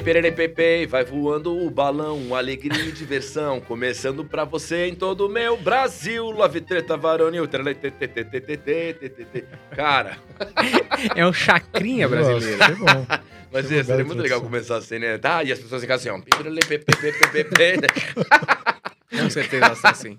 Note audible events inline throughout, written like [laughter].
Pepe, vai voando o balão, alegria e diversão, começando pra você em todo o meu Brasil. Love treta varonil. Cara, É um chacrinha brasileiro. Nossa, bom. [laughs] mas Que ia ser lugar muito legal começar assim, né? Tá, e as pessoas ficam assim, ó. Com certeza vai ser assim.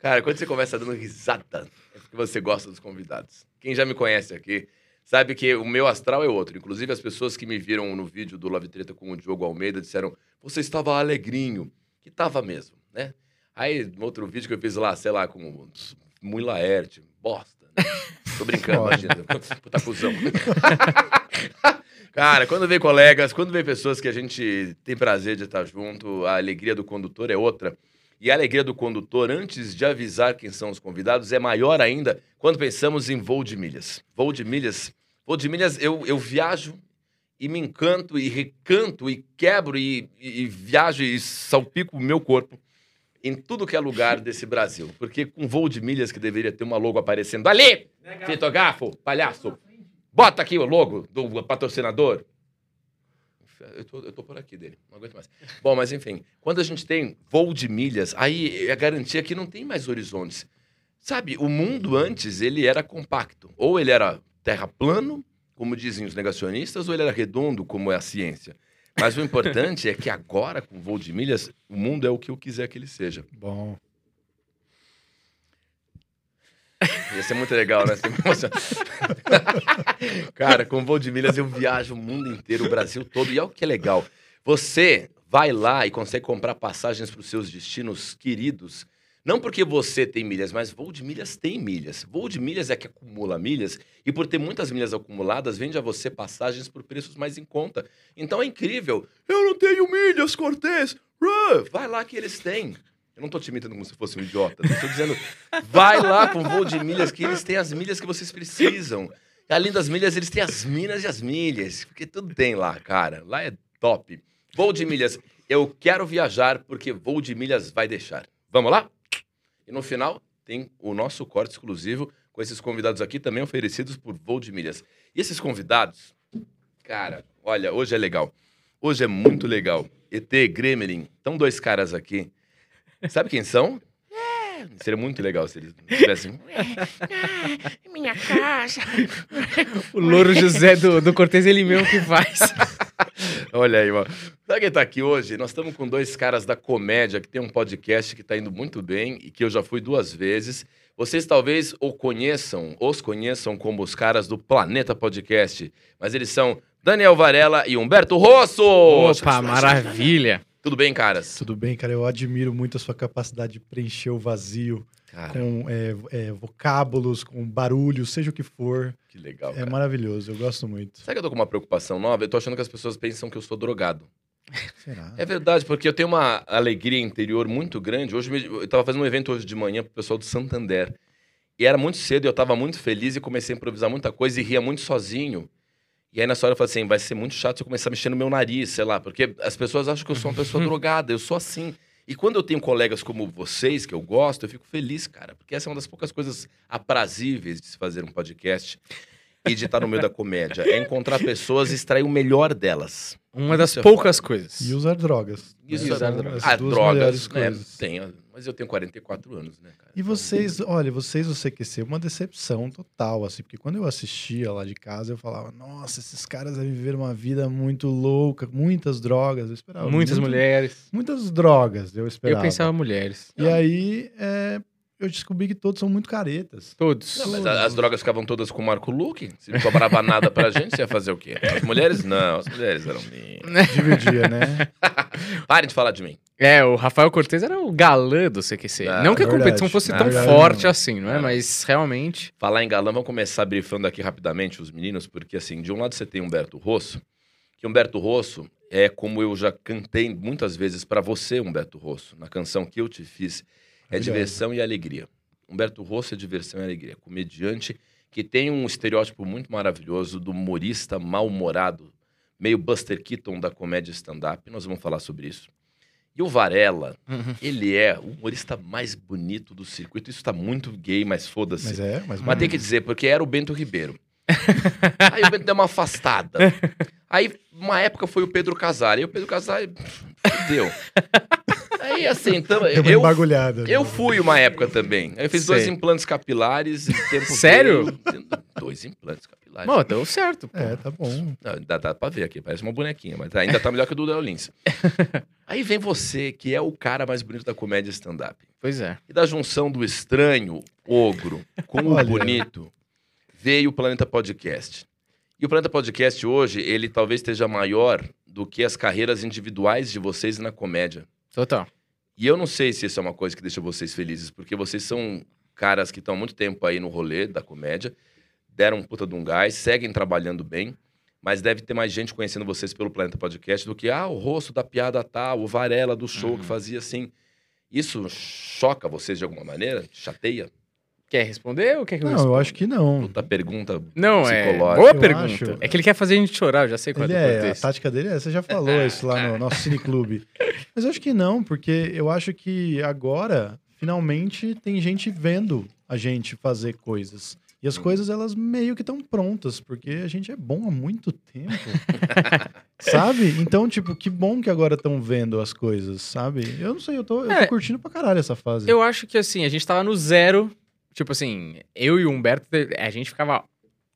Cara, quando você começa dando risada, é porque você gosta dos convidados. Quem já me conhece aqui sabe que o meu astral é outro. Inclusive, as pessoas que me viram no vídeo do Love Treta com o Diogo Almeida disseram: você estava alegrinho. Que tava mesmo, né? Aí, no outro vídeo que eu fiz lá, sei lá, com o Mui Laerte, bosta. Né? [laughs] Tô brincando, imagina. Puta cuzão. [laughs] Cara, quando vem colegas, quando vem pessoas que a gente tem prazer de estar junto, a alegria do condutor é outra. E a alegria do condutor, antes de avisar quem são os convidados, é maior ainda quando pensamos em voo de milhas. Voo de milhas. Voo de milhas, eu, eu viajo e me encanto e recanto e quebro e, e- e viajo e salpico o meu corpo em tudo que é lugar [laughs] desse Brasil. Porque com voo de milhas que deveria ter uma logo aparecendo ali, fitogafo, palhaço, bota aqui o logo do patrocinador. Eu tô, eu tô por aqui dele, não aguento mais. Bom, mas enfim, quando a gente tem voo de milhas, aí é a garantia que não tem mais horizontes. Sabe, o mundo antes, ele era compacto. Ou ele era terra plano, como dizem os negacionistas, ou ele era redondo, como é a ciência. Mas o importante é que agora, com voo de milhas, o mundo é o que eu quiser que ele seja. Bom. Ia ser muito legal, né? [laughs] Emociona. [laughs] Cara, com voo de milhas eu viajo o mundo inteiro, o Brasil todo. E olha que é legal. Você vai lá e consegue comprar passagens para os seus destinos queridos. Não porque você tem milhas, mas voo de milhas tem milhas. Voo de milhas é que acumula milhas. E por ter muitas milhas acumuladas, vende a você passagens por preços mais em conta. Então é incrível. Eu não tenho milhas, Cortez. Vai lá que eles têm. Eu não tô te imitando como se fosse um idiota. Eu tô dizendo, vai lá com voo de milhas, que eles têm as milhas que vocês precisam. E além das milhas, eles têm as minas e as milhas. Porque tudo tem lá, cara. Lá é top. Voo de milhas. Eu quero viajar porque voo de milhas vai deixar. Vamos lá? E no final, tem o nosso corte exclusivo com esses convidados aqui, também oferecidos por voo de milhas. E esses convidados, cara, olha, hoje é legal. Hoje é muito legal. ET, Gremlin, estão dois caras aqui. Sabe quem são? Seria muito legal se eles tivessem. [laughs] Minha casa. O Louro José do, do Cortez, ele mesmo que faz. [laughs] Olha aí, mano. Sabe quem tá aqui hoje? Nós estamos com dois caras da comédia que tem um podcast que tá indo muito bem e que eu já fui duas vezes. Vocês talvez o conheçam, os conheçam como os caras do Planeta Podcast, mas eles são Daniel Varela e Humberto Rosso. Opa, maravilha. Tudo bem, caras? Tudo bem, cara? Eu admiro muito a sua capacidade de preencher o vazio Cara, com é, é, vocábulos, com barulhos, seja o que for. que legal, É cara. maravilhoso, eu gosto muito. Sabe que eu tô com uma preocupação nova? Eu tô achando que as pessoas pensam que eu sou drogado. Será? É verdade, porque eu tenho uma alegria interior muito grande. Hoje eu tava fazendo um evento hoje de manhã pro pessoal do Santander. E era muito cedo, e eu tava muito feliz e comecei a improvisar muita coisa e ria muito sozinho. E aí nessa hora eu falei assim, vai ser muito chato se eu começar a mexer no meu nariz, sei lá, porque as pessoas acham que eu sou uma pessoa [laughs] drogada, eu sou assim. E quando eu tenho colegas como vocês, que eu gosto, eu fico feliz, cara, porque essa é uma das poucas coisas aprazíveis de se fazer um podcast e de estar no meio da comédia. É encontrar pessoas e extrair o melhor delas. Uma das Isso é poucas coisas. E usar drogas. Isso né? usar drogas. as Ah, drogas, né? coisas. Tenho, mas eu tenho 44 anos, né, cara? E vocês, olha, vocês do CQC, uma decepção total, assim, porque quando eu assistia lá de casa, eu falava, nossa, esses caras devem viver uma vida muito louca, muitas drogas, eu esperava. Muitas muito- mulheres. Muitas drogas, eu Eu esperava. pensava mulheres. E aí, é, eu descobri que todos são muito caretas. Todos. Não, mas a- as drogas ficavam todas com o Marco Luque. Se não sobrava nada pra gente, você ia fazer o quê? As mulheres, não. As mulheres eram minhas. [laughs] Dividia, né? [laughs] Parem de falar de mim. É, o Rafael Cortez era o galã do CQC. Ah, não que a verdade. competição fosse Ah, tão verdade forte mesmo. assim, não é? Ah. Mas realmente. Falar em galã, vamos começar brifando aqui rapidamente os meninos, porque assim, de um lado você tem Humberto Rosso, que Humberto Rosso é como eu já cantei muitas vezes pra você, Humberto Rosso, na canção que eu te fiz, é diversão e alegria. Humberto Rosso é diversão e alegria, comediante que tem um estereótipo muito maravilhoso do humorista mal-humorado, meio Buster Keaton da comédia stand-up, nós vamos falar sobre isso. E o Varela, Uhum. ele é o humorista mais bonito do circuito. Isso tá muito gay, mas foda-se. Mas é, mas, Mas tem que dizer, porque era o Bento Ribeiro. [laughs] Aí o Bento deu uma afastada. Aí, uma época foi o Pedro Casar. E o Pedro Casar, fudeu. [laughs] Aí, assim, então, Deu uma eu, embagulhada. né? eu fui uma época também. Eu fiz dois Sei. implantes capilares e tempo Sério? veio- Dois implantes capilares. Bom, deu certo. pô. É, tá bom. Não, dá, dá pra ver aqui, parece uma bonequinha, mas ainda tá melhor que o do Léo Lins. [laughs] Aí vem você, que é o cara mais bonito da comédia stand-up. Pois é. E da junção do estranho, ogro, com o Olha. bonito, veio o Planeta Podcast. E o Planeta Podcast hoje, ele talvez esteja maior do que as carreiras individuais de vocês na comédia. Total. E eu não sei se isso é uma coisa que deixa vocês felizes, porque vocês são caras que estão há muito tempo aí no rolê da comédia, deram um puta de um gás, seguem trabalhando bem, mas deve ter mais gente conhecendo vocês pelo Planeta Podcast do que, ah, o rosto da piada tal, o Varela do show Uhum. que fazia assim. Isso choca vocês de alguma maneira? Chateia? Quer responder ou quer que eu Não, eu responda? acho que não. Puta pergunta Não, é. psicológica. Boa Eu pergunta. acho- É que ele quer fazer a gente chorar, eu já sei qual Ele é é, a contexto. tática dele é, você já falou [laughs] isso lá no nosso cineclube. Mas eu acho que não, porque eu acho que agora, finalmente, tem gente vendo a gente fazer coisas. E as coisas, elas meio que estão prontas, porque a gente é bom há muito tempo. [laughs] sabe? Então, tipo, que bom que agora estão vendo as coisas, sabe? Eu não sei, eu tô, eu tô É. curtindo pra caralho essa fase. Eu acho que assim, a gente tava no zero. Tipo assim, eu e o Humberto, a gente ficava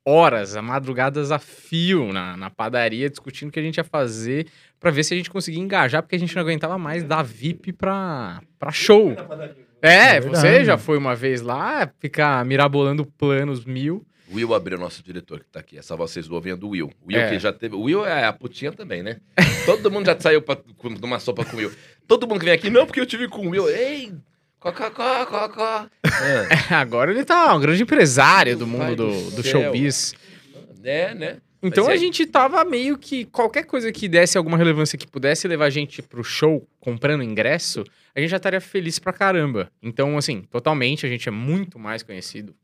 horas, a madrugadas a fio na, na padaria, discutindo o que a gente ia fazer pra ver se a gente conseguia engajar, porque a gente não aguentava mais dar VIP pra, pra show. É, É você já foi uma vez lá, ficar mirabolando planos mil. O Will abriu nosso diretor que tá aqui. Essa vocês ouvem é do Will. O Will É. que já teve. O Will é a putinha também, né? Todo mundo já saiu pra, com, numa sopa com o Will. Todo mundo que vem aqui, não, porque eu tive com o Will. Ei! Cocó, cocó. É, Agora ele tá um grande empresário do mundo do, do showbiz. é né? Então Mas a aí? gente tava meio que. Qualquer coisa que desse alguma relevância que pudesse levar a gente pro show comprando ingresso, a gente já estaria feliz pra caramba. Então, assim, totalmente a gente é muito mais conhecido.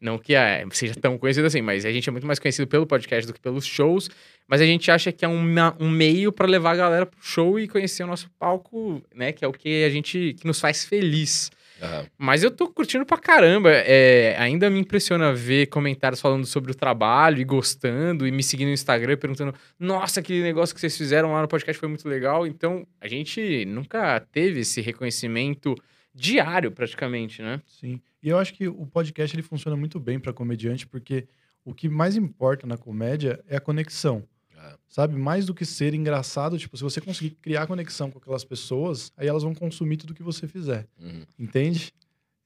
Não que a, seja tão conhecido assim, mas a gente é muito mais conhecido pelo podcast do que pelos shows. Mas a gente acha que é um, ma- um meio pra levar a galera pro show e conhecer o nosso palco, né? Que é o que a gente. que nos faz feliz. Aham. Mas eu tô curtindo pra caramba. É, ainda me impressiona ver comentários falando sobre o trabalho e gostando e me seguindo no Instagram e perguntando: Nossa, aquele negócio que vocês fizeram lá no podcast foi muito legal. Então, a gente nunca teve esse reconhecimento diário, praticamente, né? Sim. E eu acho que o podcast ele funciona muito bem para comediante, porque o que mais importa na comédia é a conexão. Ah. Sabe? Mais do que ser engraçado, tipo, se você conseguir criar conexão com aquelas pessoas, aí elas vão consumir tudo que você fizer. Uhum. Entende?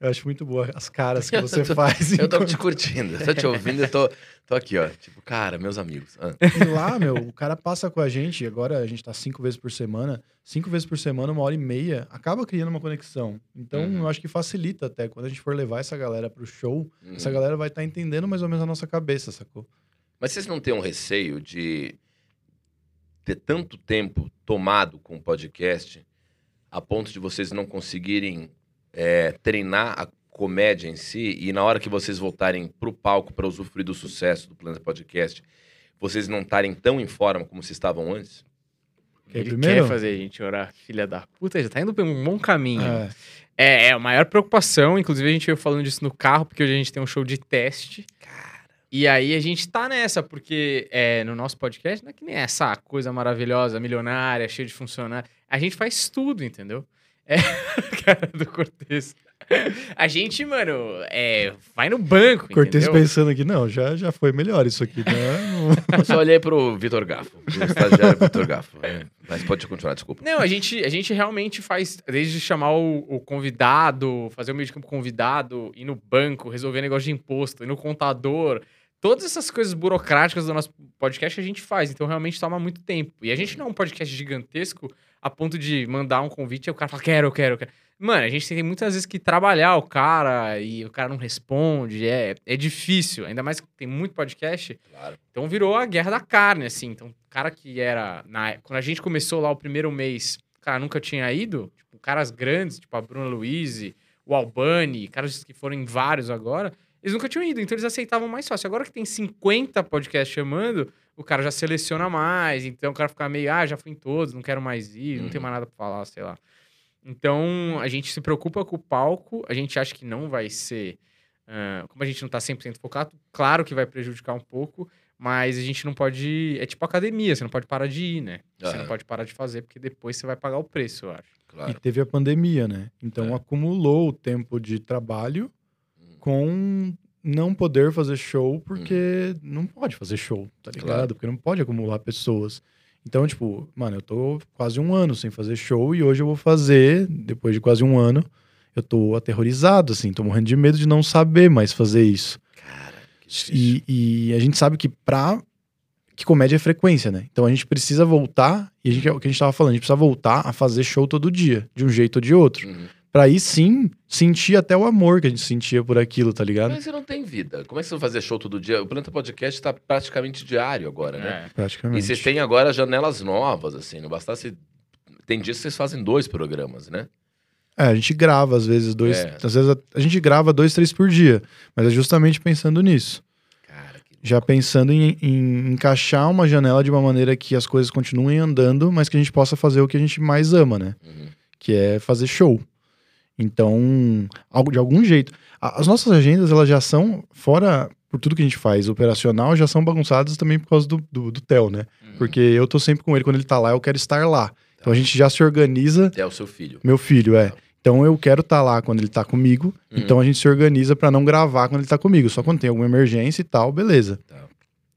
Eu acho muito boa as caras que você [laughs] faz. Eu tô enquanto- te curtindo, eu tô te ouvindo, eu tô, tô aqui, ó. Tipo, cara, meus amigos. Ah. E lá, meu, o cara passa com a gente, agora a gente tá cinco vezes por semana, cinco vezes por semana, uma hora e meia, acaba criando uma conexão. Então, Uhum. eu acho que facilita até. Quando a gente for levar essa galera pro show, Uhum. essa galera vai estar entendendo mais ou menos a nossa cabeça, sacou? Mas vocês não têm um receio de ter tanto tempo tomado com o podcast a ponto de vocês não conseguirem é, treinar a comédia em si e na hora que vocês voltarem pro palco para usufruir do sucesso do Planeta Podcast, vocês não estarem tão em forma como vocês estavam antes? Ele primeiro? quer fazer a gente orar, filha da puta, já tá indo por um bom caminho. É, É, é a maior preocupação. Inclusive, a gente veio falando disso no carro, porque hoje a gente tem um show de teste. E aí a gente tá nessa, porque é, no nosso podcast não é que nem essa coisa maravilhosa, milionária, cheia de funcionários. A gente faz tudo, entendeu? É, [laughs] cara do Cortez. A gente, mano, é, vai no banco, Cortez entendeu? pensando aqui, não, já, já foi melhor isso aqui, né? Não- Eu só olhei pro Vitor Gaffo, o estagiário Vitor Gaffo. É, mas pode continuar, desculpa. Não, a gente, a gente realmente faz, desde chamar o, o convidado, fazer o meio de campo convidado, ir no banco, resolver negócio de imposto, ir no contador. Todas essas coisas burocráticas do nosso podcast a gente faz, então realmente toma muito tempo. E a gente não é um podcast gigantesco a ponto de mandar um convite e o cara fala, quero, eu quero, eu quero. Mano, a gente tem muitas vezes que trabalhar o cara e o cara não responde, é, é difícil, ainda mais que tem muito podcast. Claro. Então virou a guerra da carne, assim. Então, o cara que era. Na... Quando a gente começou lá o primeiro mês, o cara nunca tinha ido. Tipo, caras grandes, tipo a Bruna Luiz, o Albani, caras que foram em vários agora, eles nunca tinham ido. Então eles aceitavam mais fácil. Agora que tem 50 podcasts chamando, o cara já seleciona mais. Então o cara fica meio, ah, já fui em todos, não quero mais ir, não Uhum. tenho mais nada pra falar, sei lá. Então a gente se preocupa com o palco, a gente acha que não vai ser. ah, como a gente não tá 100% focado, claro que vai prejudicar um pouco, Mas a gente não pode. É tipo academia, você não pode parar de ir, né? Você não pode parar de fazer, porque depois você vai pagar o preço, eu acho. Claro. E teve a pandemia, né? Então É. acumulou o tempo de trabalho Hum. com não poder fazer show porque não pode fazer show, tá ligado? Claro. Porque não pode acumular pessoas. Então, tipo, mano, eu tô quase um ano sem fazer show e hoje eu vou fazer, depois de quase um ano, eu tô aterrorizado, assim, tô morrendo de medo de não saber mais fazer isso. Cara, que. E, e a gente sabe que pra. Que comédia é frequência, né? Então a gente precisa voltar, e a gente, é o que a gente tava falando, a gente precisa voltar a fazer show todo dia, de um jeito ou de outro. Uhum. Pra aí sim sentir até o amor que a gente sentia por aquilo, tá ligado? Mas você não tem vida. Como é que você vai fazer show todo dia? O Planeta Podcast tá praticamente diário agora, né? É. E Praticamente. vocês têm agora janelas novas, assim. Não bastasse. Tem dias que vocês fazem dois programas, né? É, a gente grava às vezes dois. É. Às vezes a, a gente grava dois, três por dia. Mas é justamente pensando nisso. Cara, que Já pensando em, em encaixar uma janela de uma maneira que as coisas continuem andando, mas que a gente possa fazer o que a gente mais ama, né? Uhum. que é fazer show. Então, algo de algum jeito. As nossas agendas, elas já são, fora por tudo que a gente faz operacional, já são bagunçadas também por causa do, do, do Theo, né? Uhum. Porque eu tô sempre com ele, quando ele tá lá, eu quero estar lá. Então a gente já se organiza, Até o seu filho. meu filho, é. Então eu quero estar lá quando ele tá comigo, Uhum. então a gente se organiza pra não gravar quando ele tá comigo. Só quando tem alguma emergência e tal, beleza. Tá.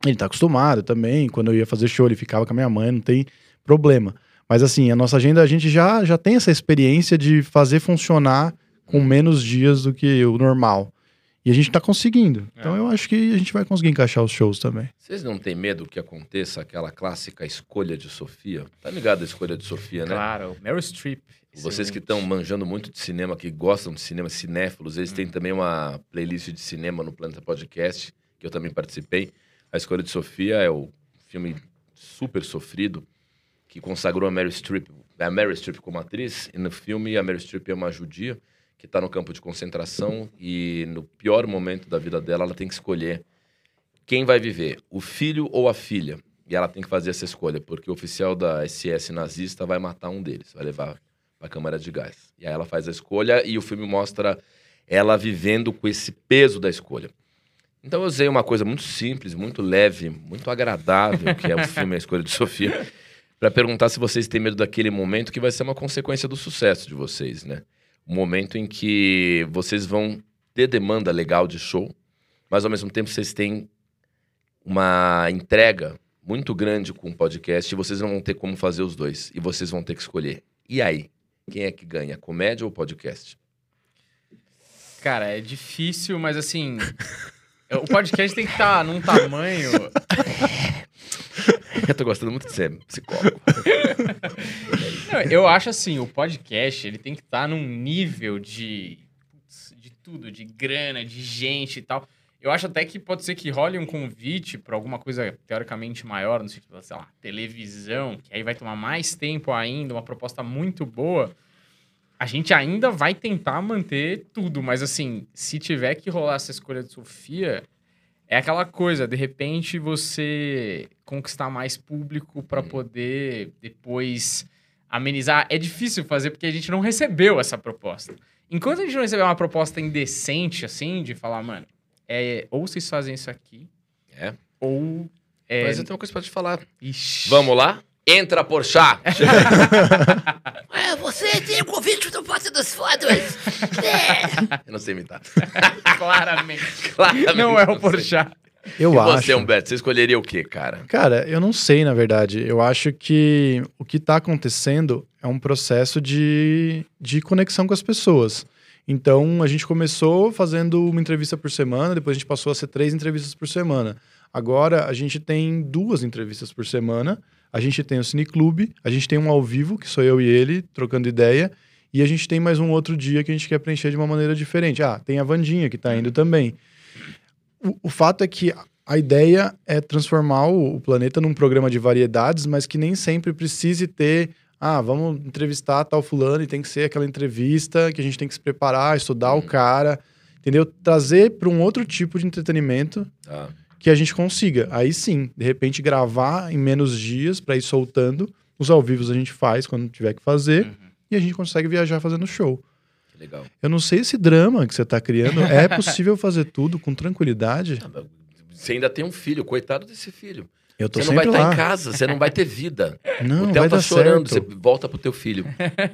Ele tá acostumado também, quando eu ia fazer show, ele ficava com a minha mãe, não tem problema. Mas assim, a nossa agenda, a gente já, já tem essa experiência de fazer funcionar com menos dias do que o normal. E a gente tá conseguindo. Então É. eu acho que a gente vai conseguir encaixar os shows também. Vocês não têm medo que aconteça aquela clássica escolha de Sofia? Tá ligado a escolha de Sofia, né? Claro, Meryl Streep. Vocês que estão manjando muito de cinema, que gostam de cinema, cinéfilos, eles têm também uma playlist de cinema no Planeta Podcast, que eu também participei. A Escolha de Sofia é o filme super sofrido que consagrou a Meryl Streep, a Meryl Streep como atriz. E no filme, a Meryl Streep é uma judia que está no campo de concentração e no pior momento da vida dela, ela tem que escolher quem vai viver, o filho ou a filha. E ela tem que fazer essa escolha, porque o oficial da SS nazista vai matar um deles, vai levar para a câmara de gás. E aí ela faz a escolha e o filme mostra ela vivendo com esse peso da escolha. Então eu usei uma coisa muito simples, muito leve, muito agradável, que é o [laughs] filme A Escolha de Sofia, para perguntar se vocês têm medo daquele momento que vai ser uma consequência do sucesso de vocês, né? Um momento em que vocês vão ter demanda legal de show, mas ao mesmo tempo vocês têm uma entrega muito grande com o podcast e vocês não vão ter como fazer os dois. E vocês vão ter que escolher. E aí? Quem é que ganha, comédia ou podcast? Cara, é difícil, mas assim. [laughs] o podcast tem que estar num tamanho. [laughs] [laughs] Eu tô gostando muito de ser psicólogo. [laughs] Não, eu acho assim, o podcast ele tem que estar num nível de. de tudo, de grana, de gente e tal. Eu acho até que pode ser que role um convite para alguma coisa teoricamente maior, no sentido, sei lá, televisão, que aí vai tomar mais tempo ainda, uma proposta muito boa. A gente ainda vai tentar manter tudo, mas assim, se tiver que rolar essa escolha de Sofia, é aquela coisa, de repente você conquistar mais público para Hum. poder depois amenizar. É difícil fazer porque a gente não recebeu essa proposta. Enquanto a gente não receber uma proposta indecente, assim, de falar, mano, é, ou vocês fazem isso aqui, É. ou. É, Mas eu tenho uma coisa pra te falar. Ixi. Vamos lá? Entra, Porchat! [laughs] É, você tem o convite do Passo dos Fodas. [laughs] É. Eu não sei imitar. [laughs] Claramente. Claramente não é o. Porchat. Eu e acho. você, Humberto, você escolheria o quê, cara? Cara, eu não sei, na verdade. Eu acho que o que está acontecendo é um processo de, de conexão com as pessoas. Então, a gente começou fazendo uma entrevista por semana, depois a gente passou a ser três entrevistas por semana. Agora, a gente tem duas entrevistas por semana. A gente tem o Cineclube, a gente tem um ao vivo, que sou eu e ele, trocando ideia. E a gente tem mais um outro dia que a gente quer preencher de uma maneira diferente. Ah, tem a Vandinha que tá indo também. O, o fato é que a ideia é transformar o, o planeta num programa de variedades, mas que nem sempre precise ter. Ah, vamos entrevistar tal fulano e tem que ser aquela entrevista que a gente tem que se preparar, estudar o cara, entendeu? Trazer para um outro tipo de entretenimento Tá. Que a gente consiga. Aí sim, de repente gravar em menos dias para ir soltando. Os ao vivos a gente faz quando tiver que fazer Uhum. e a gente consegue viajar fazendo show. Que legal. Eu não sei esse drama que você tá criando. É possível fazer tudo com tranquilidade? [laughs] Ah, você ainda tem um filho, coitado desse filho. Eu tô Você não vai estar lá. em casa, você não vai ter vida. [laughs] Não, o Theo vai tá chorando, certo. você volta pro teu filho,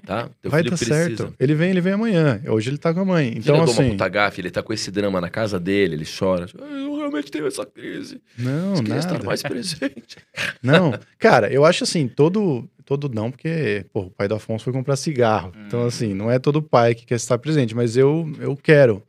tá? [laughs] Teu Vai filho dar precisa. certo. Ele vem, ele vem amanhã. Hoje ele tá com a mãe. Então, Então, ele assim. puta gafe, ele tá com esse drama na casa dele, ele chora. "Ah, Eu realmente tenho essa crise. Não, Eu queria estar nada. mais presente. [laughs] Não, cara, eu acho assim, todo. Todo não, porque pô, o pai do Afonso foi comprar cigarro. Então, assim, não é todo pai que quer estar presente, mas eu, eu quero.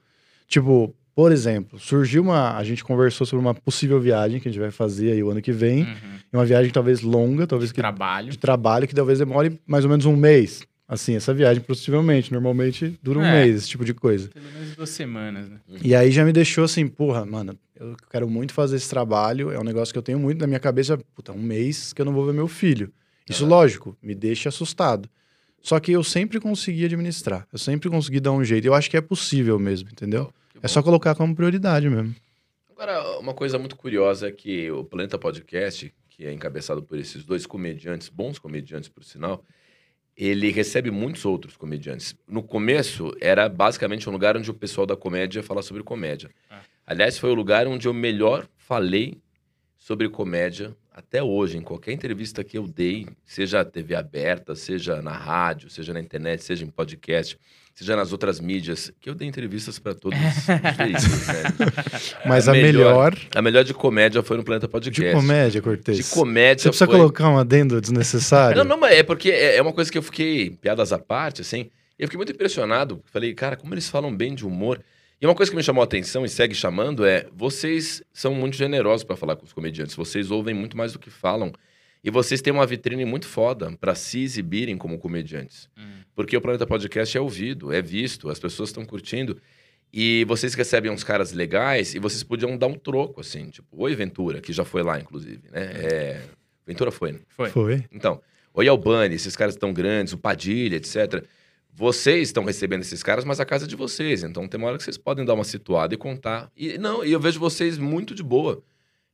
Tipo, por exemplo, surgiu uma. A gente conversou sobre uma possível viagem que a gente vai fazer aí o ano que vem. Uhum. Uma viagem talvez longa, talvez que, Trabalho. de trabalho, que talvez demore mais ou menos um mês. Assim, essa viagem, possivelmente. Normalmente dura um É. mês, esse tipo de coisa. Pelo menos duas semanas, né? E aí já me deixou assim, porra, mano, eu quero muito fazer esse trabalho, é um negócio que eu tenho muito na minha cabeça, puta, um mês que eu não vou ver meu filho. Isso, lógico, me deixa assustado. Só que eu sempre consegui administrar, eu sempre consegui dar um jeito, eu acho que é possível mesmo, entendeu? É só colocar como prioridade mesmo. Agora, uma coisa muito curiosa é que o Planeta Podcast, que é encabeçado por esses dois comediantes, bons comediantes, por sinal, ele recebe muitos outros comediantes. No começo, era basicamente um lugar onde o pessoal da comédia fala sobre comédia. Ah. Aliás, foi o lugar onde eu melhor falei sobre comédia até hoje. Em qualquer entrevista que eu dei, seja TV aberta, seja na rádio, seja na internet, seja em podcast, seja nas outras mídias, que eu dei entrevistas para todos os veículos, né? [laughs] Mas A a melhor- melhor, A melhor de comédia foi no Planeta de Podcast. comédia, Cortez. De comédia Você precisa foi... colocar um adendo desnecessário. Não, não, mas é porque é é uma coisa que eu fiquei, piadas à parte, assim, eu fiquei muito impressionado. Falei, cara, como eles falam bem de humor. E uma coisa que me chamou a atenção e segue chamando é: vocês são muito generosos para falar com os comediantes. Vocês ouvem muito mais do que falam. E vocês têm uma vitrine muito foda para se exibirem como comediantes. Hum. Porque o Planeta Podcast é ouvido, é visto, as pessoas estão curtindo. E vocês recebem uns caras legais e vocês podiam dar um troco, assim, tipo, oi Ventura, que já foi lá, inclusive, né? É... Ventura foi, né? Foi. Foi. Então, oi Albani, esses caras tão grandes, o Padilha, etc. Vocês estão recebendo esses caras, mas a casa é de vocês. Então tem uma hora que vocês podem dar uma situada e contar. E não, e eu vejo vocês muito de boa.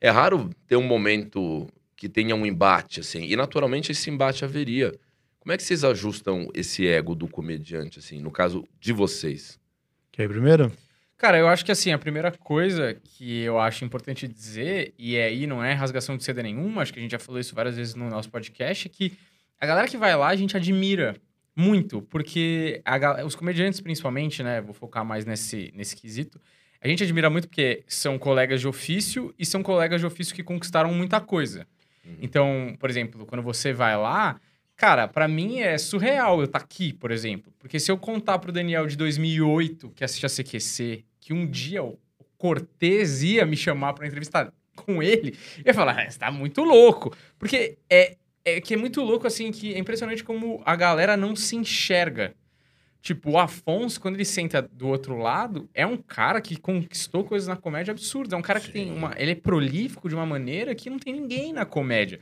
É raro ter um momento que tenha um embate, assim. E naturalmente esse embate haveria. Como é que vocês ajustam esse ego do comediante, assim, no caso de vocês? Quer ir primeiro? Cara, eu acho que assim, a primeira coisa que eu acho importante dizer, e aí não é rasgação de seda nenhuma, acho que a gente já falou isso várias vezes no nosso podcast, é que a galera que vai lá a gente admira muito, porque a os comediantes principalmente, né, vou focar mais nesse, nesse quesito, a gente admira muito porque são colegas de ofício e são colegas de ofício que conquistaram muita coisa. Uhum. Então, por exemplo, quando você vai lá, cara, pra mim é surreal eu estar aqui, por exemplo. Porque se eu contar pro Daniel de 2008, que assiste a CQC, que um dia o Cortez ia me chamar pra entrevistar com ele, eu ia falar, ah, você tá muito louco. Porque é, é que é muito louco, assim, que é impressionante como a galera não se enxerga. Tipo, o Afonso, quando ele senta do outro lado, é um cara que conquistou coisas na comédia absurdas. É um cara que tem uma. Ele é prolífico de uma maneira que não tem ninguém na comédia.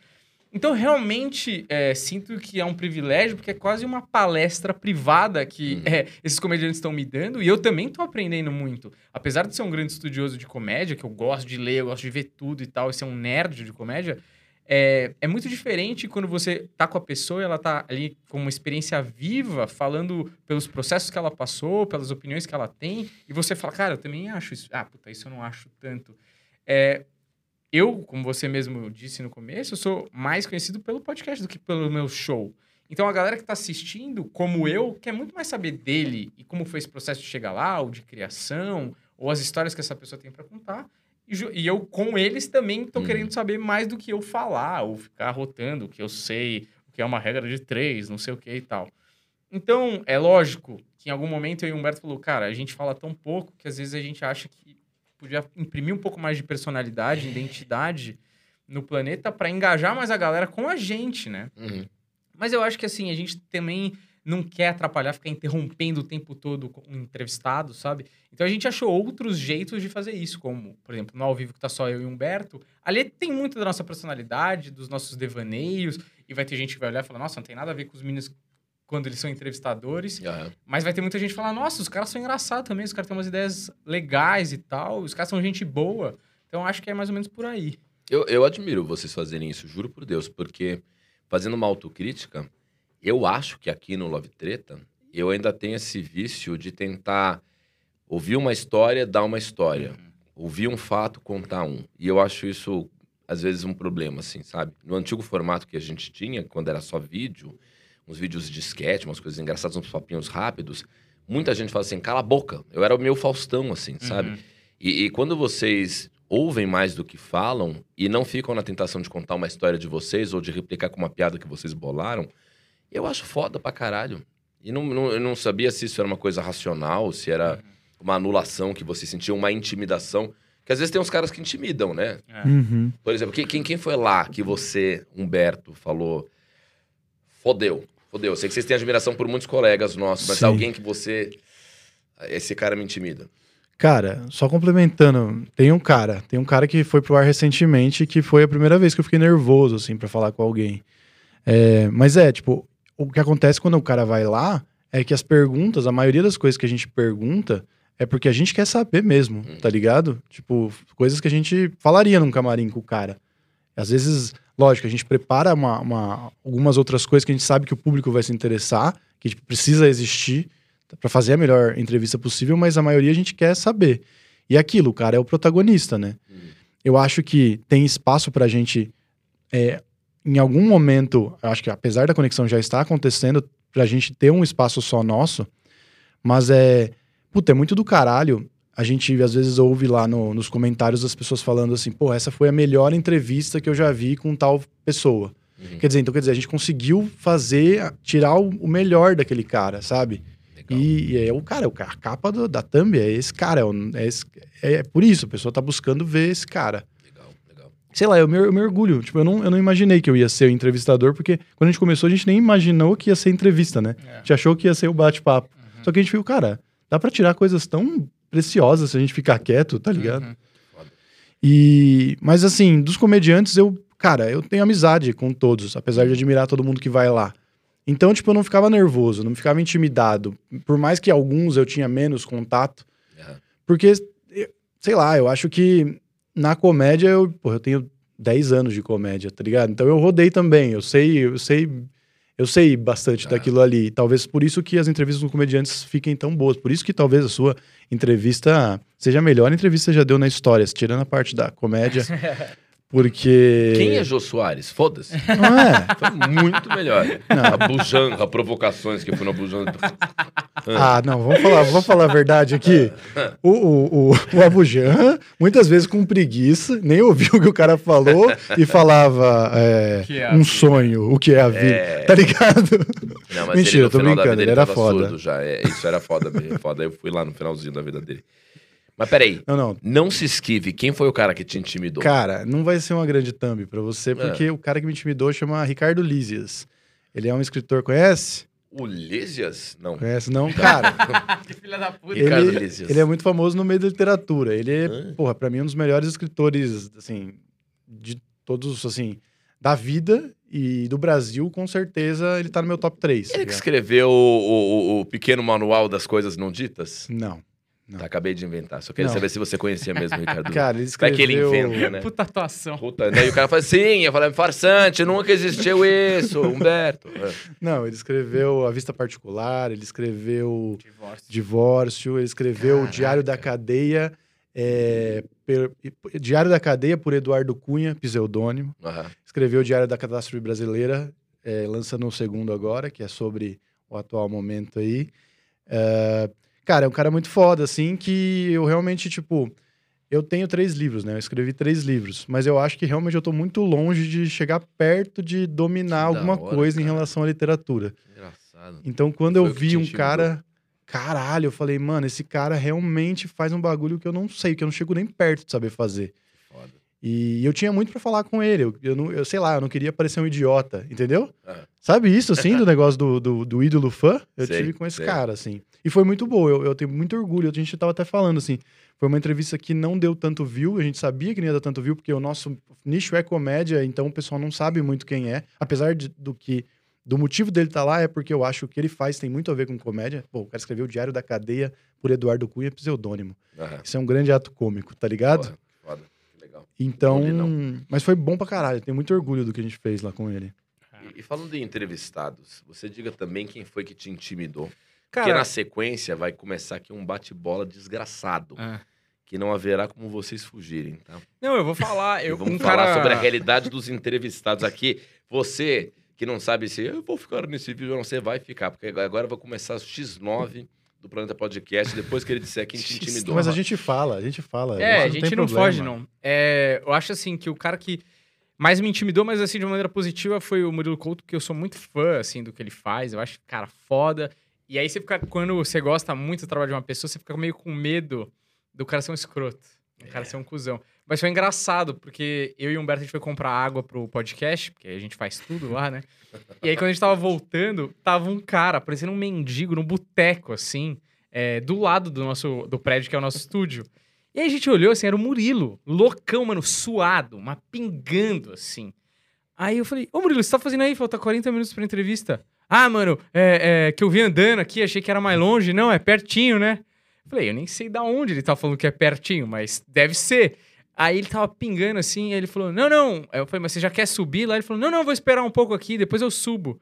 Então, realmente, é, sinto que é um privilégio, porque é quase uma palestra privada que Uhum. é, esses comediantes estão me dando, e eu também tô aprendendo muito. Apesar de ser um grande estudioso de comédia, que eu gosto de ler, eu gosto de ver tudo e tal, e ser um nerd de comédia, é, é muito diferente quando você tá com a pessoa e ela tá ali com uma experiência viva, falando pelos processos que ela passou, pelas opiniões que ela tem, e você fala, cara, eu também acho isso. Ah, puta, isso eu não acho tanto. É, eu, como você mesmo disse no começo, eu sou mais conhecido pelo podcast do que pelo meu show. Então a galera que tá assistindo, como eu, quer muito mais saber dele e como foi esse processo de chegar lá, ou de criação, ou as histórias que essa pessoa tem para contar. E, eu, com eles, também tô Uhum. querendo saber mais do que eu falar, ou ficar rotando o que eu sei, o que é uma regra de três, não sei o que e tal. Então, é lógico que em algum momento eu e o Humberto falou, cara, a gente fala tão pouco que às vezes a gente acha que podia imprimir um pouco mais de personalidade, identidade no planeta para engajar mais a galera com a gente, né? Uhum. Mas eu acho que assim, a gente também não quer atrapalhar, ficar interrompendo o tempo todo com um entrevistado, sabe? Então a gente achou outros jeitos de fazer isso, como, por exemplo, no ao vivo que tá só eu e Humberto. Ali tem muito da nossa personalidade, dos nossos devaneios, e vai ter gente que vai olhar e falar, nossa, não tem nada a ver com os meninos quando eles são entrevistadores. Aham. Mas vai ter muita gente falar, nossa, os caras são engraçados também, os caras têm umas ideias legais e tal, os caras são gente boa. Então acho que é mais ou menos por aí. Eu, eu admiro vocês fazerem isso, juro por Deus, porque fazendo uma autocrítica, eu acho que aqui no Love Treta, eu ainda tenho esse vício de tentar ouvir uma história, dar uma história. ouvir um fato, contar um. E eu acho isso, às vezes, um problema, assim, sabe? No antigo formato que a gente tinha, quando era só vídeo, uns vídeos de sketch, umas coisas engraçadas, uns papinhos rápidos, muita gente fala assim, cala a boca. Eu era o meu Faustão, assim, sabe? Uhum. E, e quando vocês ouvem mais do que falam e não ficam na tentação de contar uma história de vocês ou de replicar com uma piada que vocês bolaram, eu acho foda pra caralho. E não, não- eu não sabia se isso era uma coisa racional, se era uma anulação que você sentia, uma intimidação. Que às vezes tem uns caras que intimidam, né? Uhum. Por exemplo, quem, quem, foi lá que você, Humberto, falou fodeu, fodeu. Eu sei que vocês têm admiração por muitos colegas nossos, mas Sim. alguém que você... Esse cara me intimida. Cara, só complementando, tem um cara, tem um cara que foi pro ar recentemente que foi a primeira vez que eu fiquei nervoso, assim, pra falar com alguém. É, mas é, tipo, o que acontece quando o cara vai lá é que as perguntas, a maioria das coisas que a gente pergunta é porque a gente quer saber mesmo, tá ligado? Tipo, coisas que a gente falaria num camarim com o cara. Às vezes, lógico, a gente prepara uma, uma- algumas outras coisas que a gente sabe que o público vai se interessar, que tipo, precisa existir pra fazer a melhor entrevista possível, mas a maioria a gente quer saber. E aquilo, o cara é o protagonista, né? Uhum. Eu acho que tem espaço pra gente, é, em algum momento, eu acho que apesar da conexão já estar acontecendo, pra gente ter um espaço só nosso, mas é, puta, é muito do caralho. A gente às vezes ouve lá no- nos comentários as pessoas falando assim, pô, essa foi a melhor entrevista que eu já vi com tal pessoa. Uhum. Quer dizer, então quer dizer, a gente conseguiu fazer, tirar o, o melhor daquele cara, sabe? Legal. E, e é o cara, ca- a capa do- da thumb é esse cara. É, é esse- é por isso, a pessoa tá buscando ver esse cara. Sei lá, eu me, eu me orgulho. Tipo, eu não, eu não imaginei que eu ia ser o entrevistador, porque quando a gente começou, a gente nem imaginou que ia ser entrevista, né? É. A gente achou que ia ser o bate-papo. Uhum. Só que a gente viu, cara, dá pra tirar coisas tão preciosas se a gente ficar quieto, tá ligado? Uhum. E, mas assim, dos comediantes, eu, cara, eu tenho amizade com todos, apesar de admirar todo mundo que vai lá. Então, tipo, eu não ficava nervoso, não ficava intimidado. Por mais que alguns eu tinha menos contato, Aham. porque, sei lá, eu acho que na comédia eu, pô, eu tenho 10 anos de comédia, tá ligado? Então eu rodei também, eu sei, eu sei, eu sei bastante Ah. daquilo ali. Talvez por isso que as entrevistas com comediantes fiquem tão boas. Por isso que talvez a sua entrevista seja a melhor entrevista que já deu na história, tirando a parte da comédia. [laughs] Porque. Quem é Jô Soares? Foda-se. Não é? Foi muito melhor. Não. A bujanra, provocações que foi na bujanra. Ah, não, vamos falar, vamos falar a verdade aqui. O, o, o, o Abu Janra, muitas vezes com preguiça, nem ouviu o que o cara falou e falava é, é a um vida. sonho, o que é a vida, É. tá ligado? Não, mas Mentira, ele, no tô final da brincando, vida, ele era tava foda. surdo já. É, isso era foda mesmo. Foda. Eu fui lá no finalzinho da vida dele. Mas peraí. Não, não. Não se esquive. Quem foi o cara que te intimidou? Cara, não vai ser uma grande thumb pra você, É. porque o cara que me intimidou chama Ricardo Lísias. Ele é um escritor, conhece? O Lísias? Não. Conhece não? Cara, [laughs] que filha da puta. Ricardo ele, Lísias. ele é muito famoso no meio da literatura. Ele é, porra, pra mim, um dos melhores escritores, assim, de todos, assim, da vida e do Brasil, com certeza, ele tá no meu top 3. Ele que escreveu o, o- o pequeno manual das coisas não ditas? Não. Não. Tá, acabei de inventar. Só queria Não. saber se você conhecia mesmo o Ricardo. [laughs] Cara, ele Vai escreveu... que ele inventa, né? Puta atuação. Puta, daí o cara fala sim, eu falei, farsante, nunca existiu isso, Humberto. É. Não, ele escreveu A Vista Particular, ele escreveu Divórcio. Divórcio, ele escreveu O Diário da Cadeia, é, per- Diário da Cadeia por Eduardo Cunha, pseudônimo. Aham. Escreveu o Diário da Catástrofe Brasileira, é, lançando um segundo agora, que é sobre o atual momento aí. É, cara, é um cara muito foda, assim, que eu realmente, tipo... Eu tenho três livros, né? Eu escrevi três livros, mas eu acho que realmente eu tô muito longe de chegar perto de dominar alguma hora, coisa em cara. relação à literatura. Engraçado. Então, quando Foi eu vi um cara. Caralho, eu falei, mano, esse cara realmente faz um bagulho que eu não sei, que eu não chego nem perto de saber fazer. Foda. E eu tinha muito pra falar com ele. Eu, eu, não, eu sei lá, eu não queria parecer um idiota, entendeu? Ah. Sabe isso, assim, do [laughs] negócio do, do, do ídolo fã? Eu Sei, tive com esse sei. cara, assim. E foi muito boa, eu, eu tenho muito orgulho. A gente tava até falando, assim, foi uma entrevista que não deu tanto view, a gente sabia que não ia dar tanto view, porque o nosso nicho é comédia, então o pessoal não sabe muito quem é. Apesar de- do que. Do motivo dele estar lá é porque eu acho que o que ele faz tem muito a ver com comédia. Pô, o cara escreveu o Diário da Cadeia por Eduardo Cunha, pseudônimo. Aham. Isso é um grande ato cômico, tá ligado? Foda, foda. Que legal. Então. Não li, não. Mas foi bom pra caralho. Tenho muito orgulho do que a gente fez lá com ele. E, e falando em entrevistados, você diga também quem foi que te intimidou. Porque Cara, na sequência vai começar aqui um bate-bola desgraçado. Ah, que não haverá como vocês fugirem, tá? Não, eu vou falar. Eu, vamos um falar cara... sobre a realidade dos entrevistados aqui. Você que não sabe se eu vou ficar nesse vídeo ou não, você vai ficar, porque agora vai começar o X9 do Planeta Podcast, depois que ele disser quem te intimidou. Mas a gente fala, a gente fala. É, a gente não problema. foge, não. É, eu acho assim que o cara que mais me intimidou, mas assim, de maneira positiva, foi o Murilo Couto, porque eu sou muito fã, assim, do que ele faz. Eu acho, cara, foda. E aí você fica, quando você gosta muito do trabalho de uma pessoa, você fica meio com medo do cara ser um escroto. O cara ser um cuzão. Mas foi engraçado, porque eu e o Humberto, a gente foi comprar água pro podcast, porque a gente faz tudo lá, né? E aí, quando a gente tava voltando, tava um cara, parecendo um mendigo, num boteco, assim, é, do lado do nosso do prédio, que é o nosso estúdio. E aí a gente olhou, assim, era o Murilo, loucão, mano, suado, mas pingando, assim. Aí eu falei, ô Murilo, você tá fazendo aí? Falta 40 minutos pra entrevista. Ah, mano, é, é, que eu vi andando aqui, achei que era mais longe. Não, é pertinho, né? Falei, eu nem sei da onde ele tá falando que é pertinho, mas deve ser. Aí ele tava pingando assim, aí ele falou, não, não. Aí eu falei, mas você já quer subir lá? Ele falou, não, não, vou esperar um pouco aqui, depois eu subo.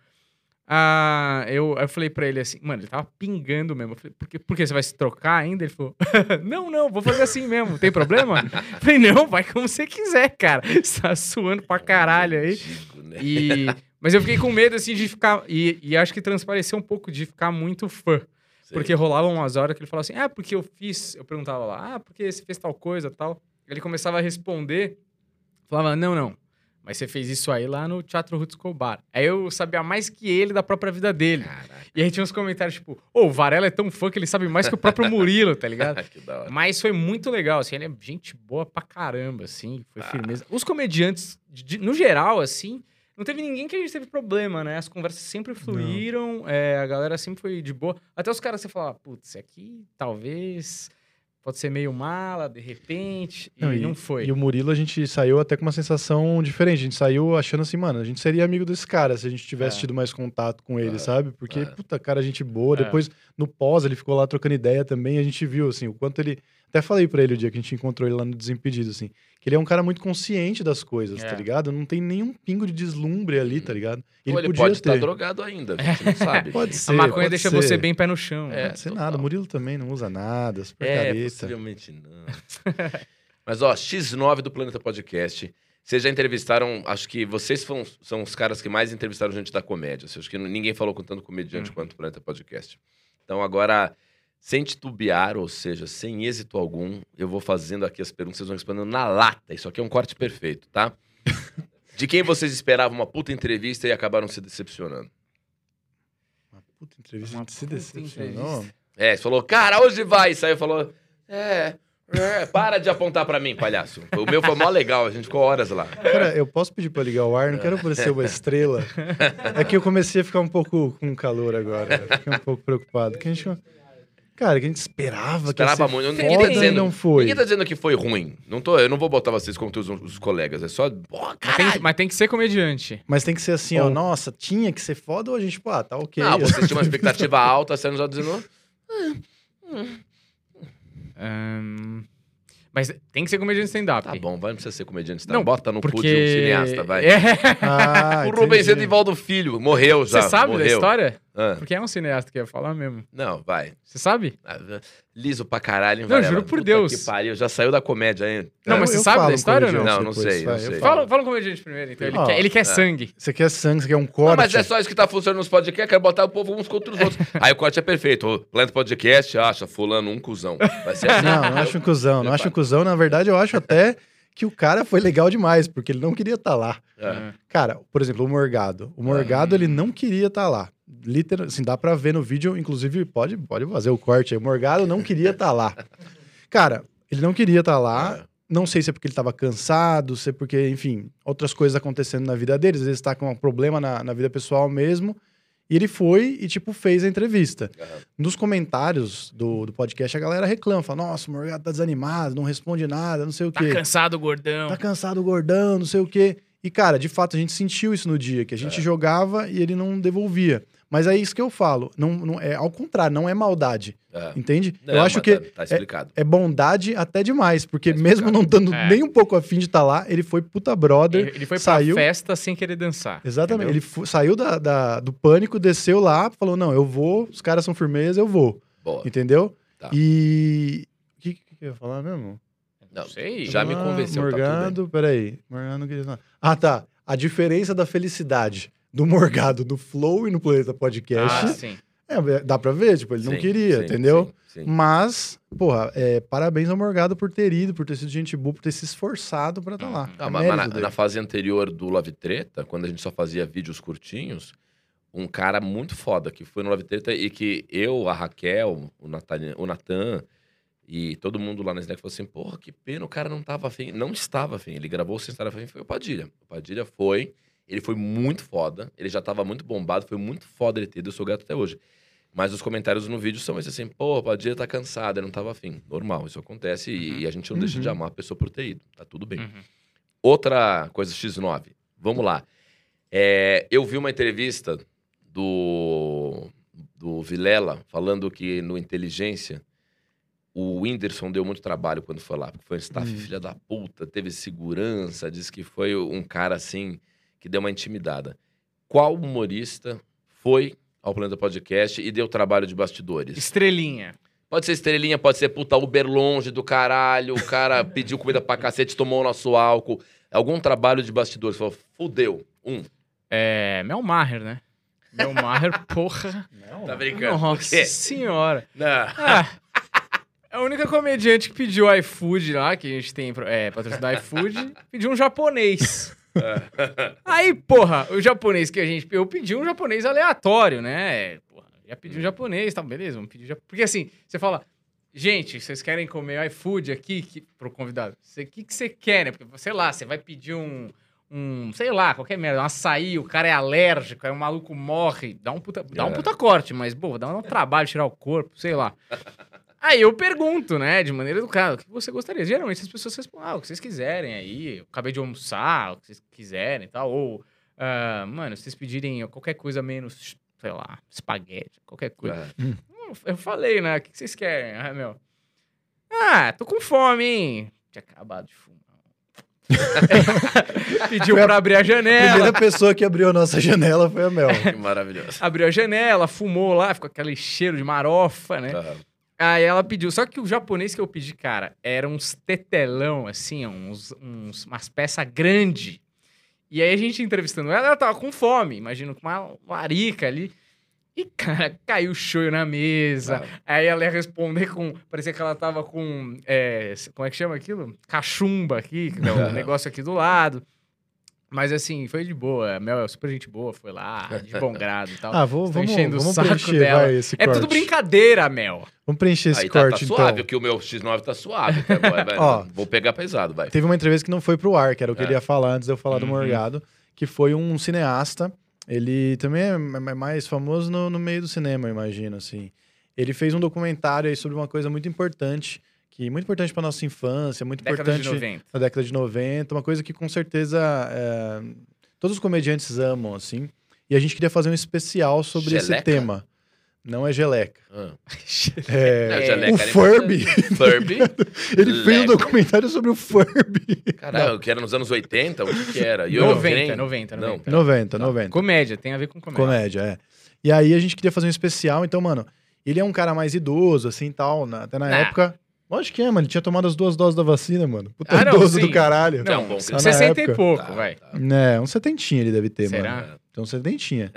Ah, eu, eu falei pra ele assim, mano, ele tava pingando mesmo. Eu falei, por que, por que você vai se trocar ainda? Ele falou, [laughs] não, não, vou fazer assim mesmo, tem problema? Eu falei, não, vai como você quiser, cara. Você tá suando pra caralho aí. Né? E, mas eu fiquei com medo, assim, de ficar. E, e acho que transpareceu um pouco de ficar muito fã. Sei. Porque rolava umas horas que ele falava assim: ah, porque eu fiz. Eu perguntava lá, ah, porque você fez tal coisa tal. Ele começava a responder, falava: não, não. Mas você fez isso aí lá no Teatro Ruth Escobar. Aí eu sabia mais que ele da própria vida dele. Caraca, E aí tinha uns comentários tipo: ô, o Varela é tão fã que ele sabe mais que o próprio Murilo, tá ligado? [laughs] que da hora. Mas foi muito legal, assim, ele é gente boa pra caramba, assim, foi firmeza. Os comediantes, de- no geral, assim, não teve ninguém que a gente teve problema, né? As conversas sempre fluíram, é, a galera sempre foi de boa. Até os caras você fala, putz, esse aqui talvez pode ser meio mala, de repente, e não, e, foi. E o Murilo, a gente saiu até com uma sensação diferente. A gente saiu achando assim, mano, a gente seria amigo desse cara se a gente tivesse É. tido mais contato com ele, É. sabe? Porque, É. puta, cara, gente boa. É. Depois, no pós, ele ficou lá trocando ideia também. A gente viu, assim, o quanto ele. Até falei pra ele o dia que a gente encontrou ele lá no Desimpedido, assim, que ele é um cara muito consciente das coisas, É. tá ligado? Não tem nenhum pingo de deslumbre ali, tá ligado? Ou ele podia pode estar ter. drogado ainda, a gente não sabe. [laughs] Pode ser. a maconha pode deixa ser. você bem pé no chão. É. Pode ser total. nada. O Murilo também não usa nada, super É, careta. possivelmente não. [laughs] Mas, ó, X9 do Planeta Podcast. Vocês já entrevistaram, acho que vocês são, são os caras que mais entrevistaram gente da comédia. Assim, Acho que ninguém falou com tanto comediante Uhum. quanto o Planeta Podcast. Então, agora, sem titubear, ou seja, sem êxito algum, eu vou fazendo aqui as perguntas, vocês vão respondendo na lata. Isso aqui é um corte perfeito, tá? [laughs] De quem vocês esperavam uma puta entrevista e acabaram se decepcionando? Uma puta entrevista Uma se decepcionou. É, você falou, cara, hoje vai. Saiu e falou, é, é, para de apontar pra mim, palhaço. O meu foi mó legal, a gente ficou horas lá. Cara, eu posso pedir pra ligar o ar? Não quero [laughs] parecer uma estrela. É que eu comecei a ficar um pouco com calor agora. Fiquei um pouco preocupado. Que a gente... Cara, que a gente esperava, Esperava que ia ser muito. foda Ninguém tá e dizendo- não foi. Ninguém tá dizendo que foi ruim. Não tô, eu não vou botar vocês como todos os colegas. É só. Pô, Mas caralho. tem, mas tem que ser comediante. Mas tem que ser assim, ó. Nossa, tinha que ser foda ou a gente, pô, ah, tá ok. Não, vocês tinham uma [laughs] expectativa alta, sendo já dizendo. Ahn, mas tem que ser comediante stand-up. Tá bom, vai, não precisa ser comediante. Tá? Não, Bota no Porque... cu de um cineasta, vai. [laughs] É. Ah, o Rubens entendi. Edivaldo Filho morreu já. Você sabe morreu. da história? Ah, Porque é um cineasta que ia falar mesmo. não, vai. Você sabe? Ah, Liso pra caralho, hein, Não, Varela? juro por Puta Deus. Que pariu, já saiu da comédia, hein? Não, mas você eu sabe falo da história ou não? comediante Não, não sei, vai, não eu sei. falo. Fala, fala com o comediante primeiro, então. Ele, Ó, quer, ele quer é. sangue. Você quer sangue, você quer um Não, corte? mas é só isso que tá funcionando nos podcasts, quero botar o povo uns contra os outros. [laughs] Aí o corte é perfeito. O Planeta Podcast acha fulano um cuzão. Vai ser assim. Não, não acho um cuzão. Não acho um cuzão. Na verdade, eu acho até que o cara foi legal demais, porque ele não queria estar lá. É. Cara, por exemplo, o Morgado. O Morgado, ele não queria estar lá. Literal, assim, dá pra ver no vídeo, inclusive, pode, pode fazer o corte aí. O Morgado não queria estar lá. Cara, ele não queria estar lá. É. Não sei se é porque ele tava cansado, se é porque, enfim, outras coisas acontecendo na vida dele. Às vezes tá com um problema na, na vida pessoal mesmo. E ele foi e, tipo, fez a entrevista. Aham. Nos comentários do, do podcast, a galera reclama. Fala, nossa, o Morgado tá desanimado, não responde nada, não sei o Tá quê. cansado, gordão. Tá cansado o gordão, não sei o quê. E, cara, de fato, a gente sentiu isso no dia, que a gente jogava e ele não devolvia. Mas é isso que eu falo. Não, não, é ao contrário, não é maldade. É. Entende? Não, eu acho mas que Tá, tá explicado. é bondade até demais, porque Tá mesmo não dando É. nem um pouco afim de estar lá, ele foi puta brother. Ele, ele foi saiu- pra festa sem querer dançar. Exatamente. entendeu? Ele saiu da, da- do pânico, desceu lá, falou: não, eu vou, os caras são firmeza, eu vou. Boa. Entendeu? Tá. E. O que, que eu ia falar mesmo? Não, sei. Já me Ah, convenceu, tá tudo Morgado, peraí. Morgado não queria falar. Ah, tá. A diferença da felicidade do Morgado no Flow e no Planeta Podcast. Ah, sim. é, dá pra ver, tipo, ele não Sim, queria, sim, entendeu? sim, sim. Mas, porra, é, parabéns ao Morgado por ter ido, por ter sido gente boa, por ter se esforçado pra estar lá. Ah, É mas- na, na fase anterior do Love Treta, quando a gente só fazia vídeos curtinhos, um cara muito foda que foi no Love Treta e que eu, a Raquel, o Natan, o Natan e todo mundo lá na Snack falou assim: porra, que pena, o cara não tava afim. Não estava afim. Ele gravou sem estar afim, foi o Padilha. O Padilha foi, ele foi muito foda, ele já tava muito bombado, foi muito foda ele ter eu sou grato até hoje. Mas os comentários no vídeo são esses assim, pô, o Padilha tá cansado, ele não tava afim. Normal, isso acontece e, e a gente não deixa de Uhum. amar a pessoa por ter ido. Tá tudo bem. Uhum. Outra coisa X9. Vamos lá. É, eu vi uma entrevista do, do Vilela falando que no Inteligência o Whindersson deu muito trabalho quando foi lá. Porque foi um staff Hum. filha da puta, teve segurança, disse que foi um cara assim que deu uma intimidada. Qual humorista foi ao Planeta Podcast e deu trabalho de bastidores? Estrelinha. Pode ser estrelinha, pode ser puta Uber longe do caralho, o cara [laughs] pediu comida pra cacete, tomou o nosso álcool. Algum trabalho de bastidores, falou, fudeu. Um. É. Mel Maher, né? Mel Maher, [laughs] porra. Tá brincando? Nossa senhora. Não. Ah, a única comediante que pediu iFood lá, que a gente tem é, patrocinado iFood, [laughs] pediu um japonês. Aí, porra, o japonês que a gente. Eu pedi um japonês aleatório, né? Porra, já pedi um japonês, tá, beleza, vamos pedir japonês. Porque assim, você fala, gente, vocês querem comer iFood aqui que, pro convidado? O que, que você quer, né? Porque, sei lá, você vai pedir um. Um, sei lá, qualquer merda, um açaí, o cara é alérgico, aí o maluco morre, dá um puta, dá um É. puta corte, mas, pô, dá um trabalho tirar o corpo, sei lá. Aí eu pergunto, né, de maneira educada, o que você gostaria? Geralmente as pessoas respondem, ah, o que vocês quiserem aí, eu acabei de almoçar, o que vocês quiserem e tal, ou, ah, mano, se vocês pedirem qualquer coisa menos, sei lá, espaguete, qualquer coisa. É. Hum, Eu falei, né, o que vocês querem? Ah, meu, ah, tô com fome, hein? Tinha acabado de fumar. [laughs] Pediu Foi a pra abrir a A janela. primeira pessoa que abriu a nossa janela foi a Mel. Que maravilhoso. Abriu a janela, fumou lá, ficou aquele cheiro de marofa, né? Aham. Aí ela pediu. Só que o japonês que eu pedi, cara, era uns tetelão, assim, uns, uns, umas peças grandes. E aí a gente entrevistando ela, ela tava com fome, imagino, com uma larica ali. E, cara, caiu o shoyu na mesa. Aí ela ia responder com. Parecia que ela tava com. é, como é que chama aquilo? Cachumba aqui, que é um [laughs] negócio aqui do lado. Mas assim, foi de boa. A Mel é super gente boa, foi lá, de bom [laughs] grado e tal. Ah, vou, vamos, enchendo o vamos saco preencher dela. vai, esse é corte. tudo brincadeira, Mel. Vamos preencher esse Aí tá, tá corte, suave, então. que o meu X9 tá suave. agora, vai. [laughs] Ó. Vou pegar pesado, vai. Teve uma entrevista que não foi pro ar, que era o que É. ele ia falar antes de eu falar do Uhum. Morgado, que foi um cineasta. Ele também é é mais famoso no, no meio do cinema, eu imagino, assim. Ele fez um documentário aí sobre uma coisa muito importante, que muito importante para nossa infância, muito Década importante de 90. na década de 90, uma coisa que com certeza é, todos os comediantes amam, assim. E a gente queria fazer um especial sobre esse Geleca? tema. Não é geleca. Ah. É, Não, É, geleca o era Furby. Furby. [laughs] Ele fez um documentário sobre o Furby. Caralho, que era nos anos 80? O que que era? E eu- 90, nem- 90, Não, 90. 90, Tá. 90. Comédia, tem a ver com comédia. Comédia, é. E aí a gente queria fazer um especial, então, mano, ele é um cara mais idoso, assim, tal, na- até na Nah. época... Lógico que é, mano, ele tinha tomado as duas doses da vacina, mano. Puta Ah, não, idoso sim. do caralho. Não, Não, bom, na 60 e pouco, Tá, vai. tá. É, um setentinha ele deve ter, Será? mano. Então, um setentinha.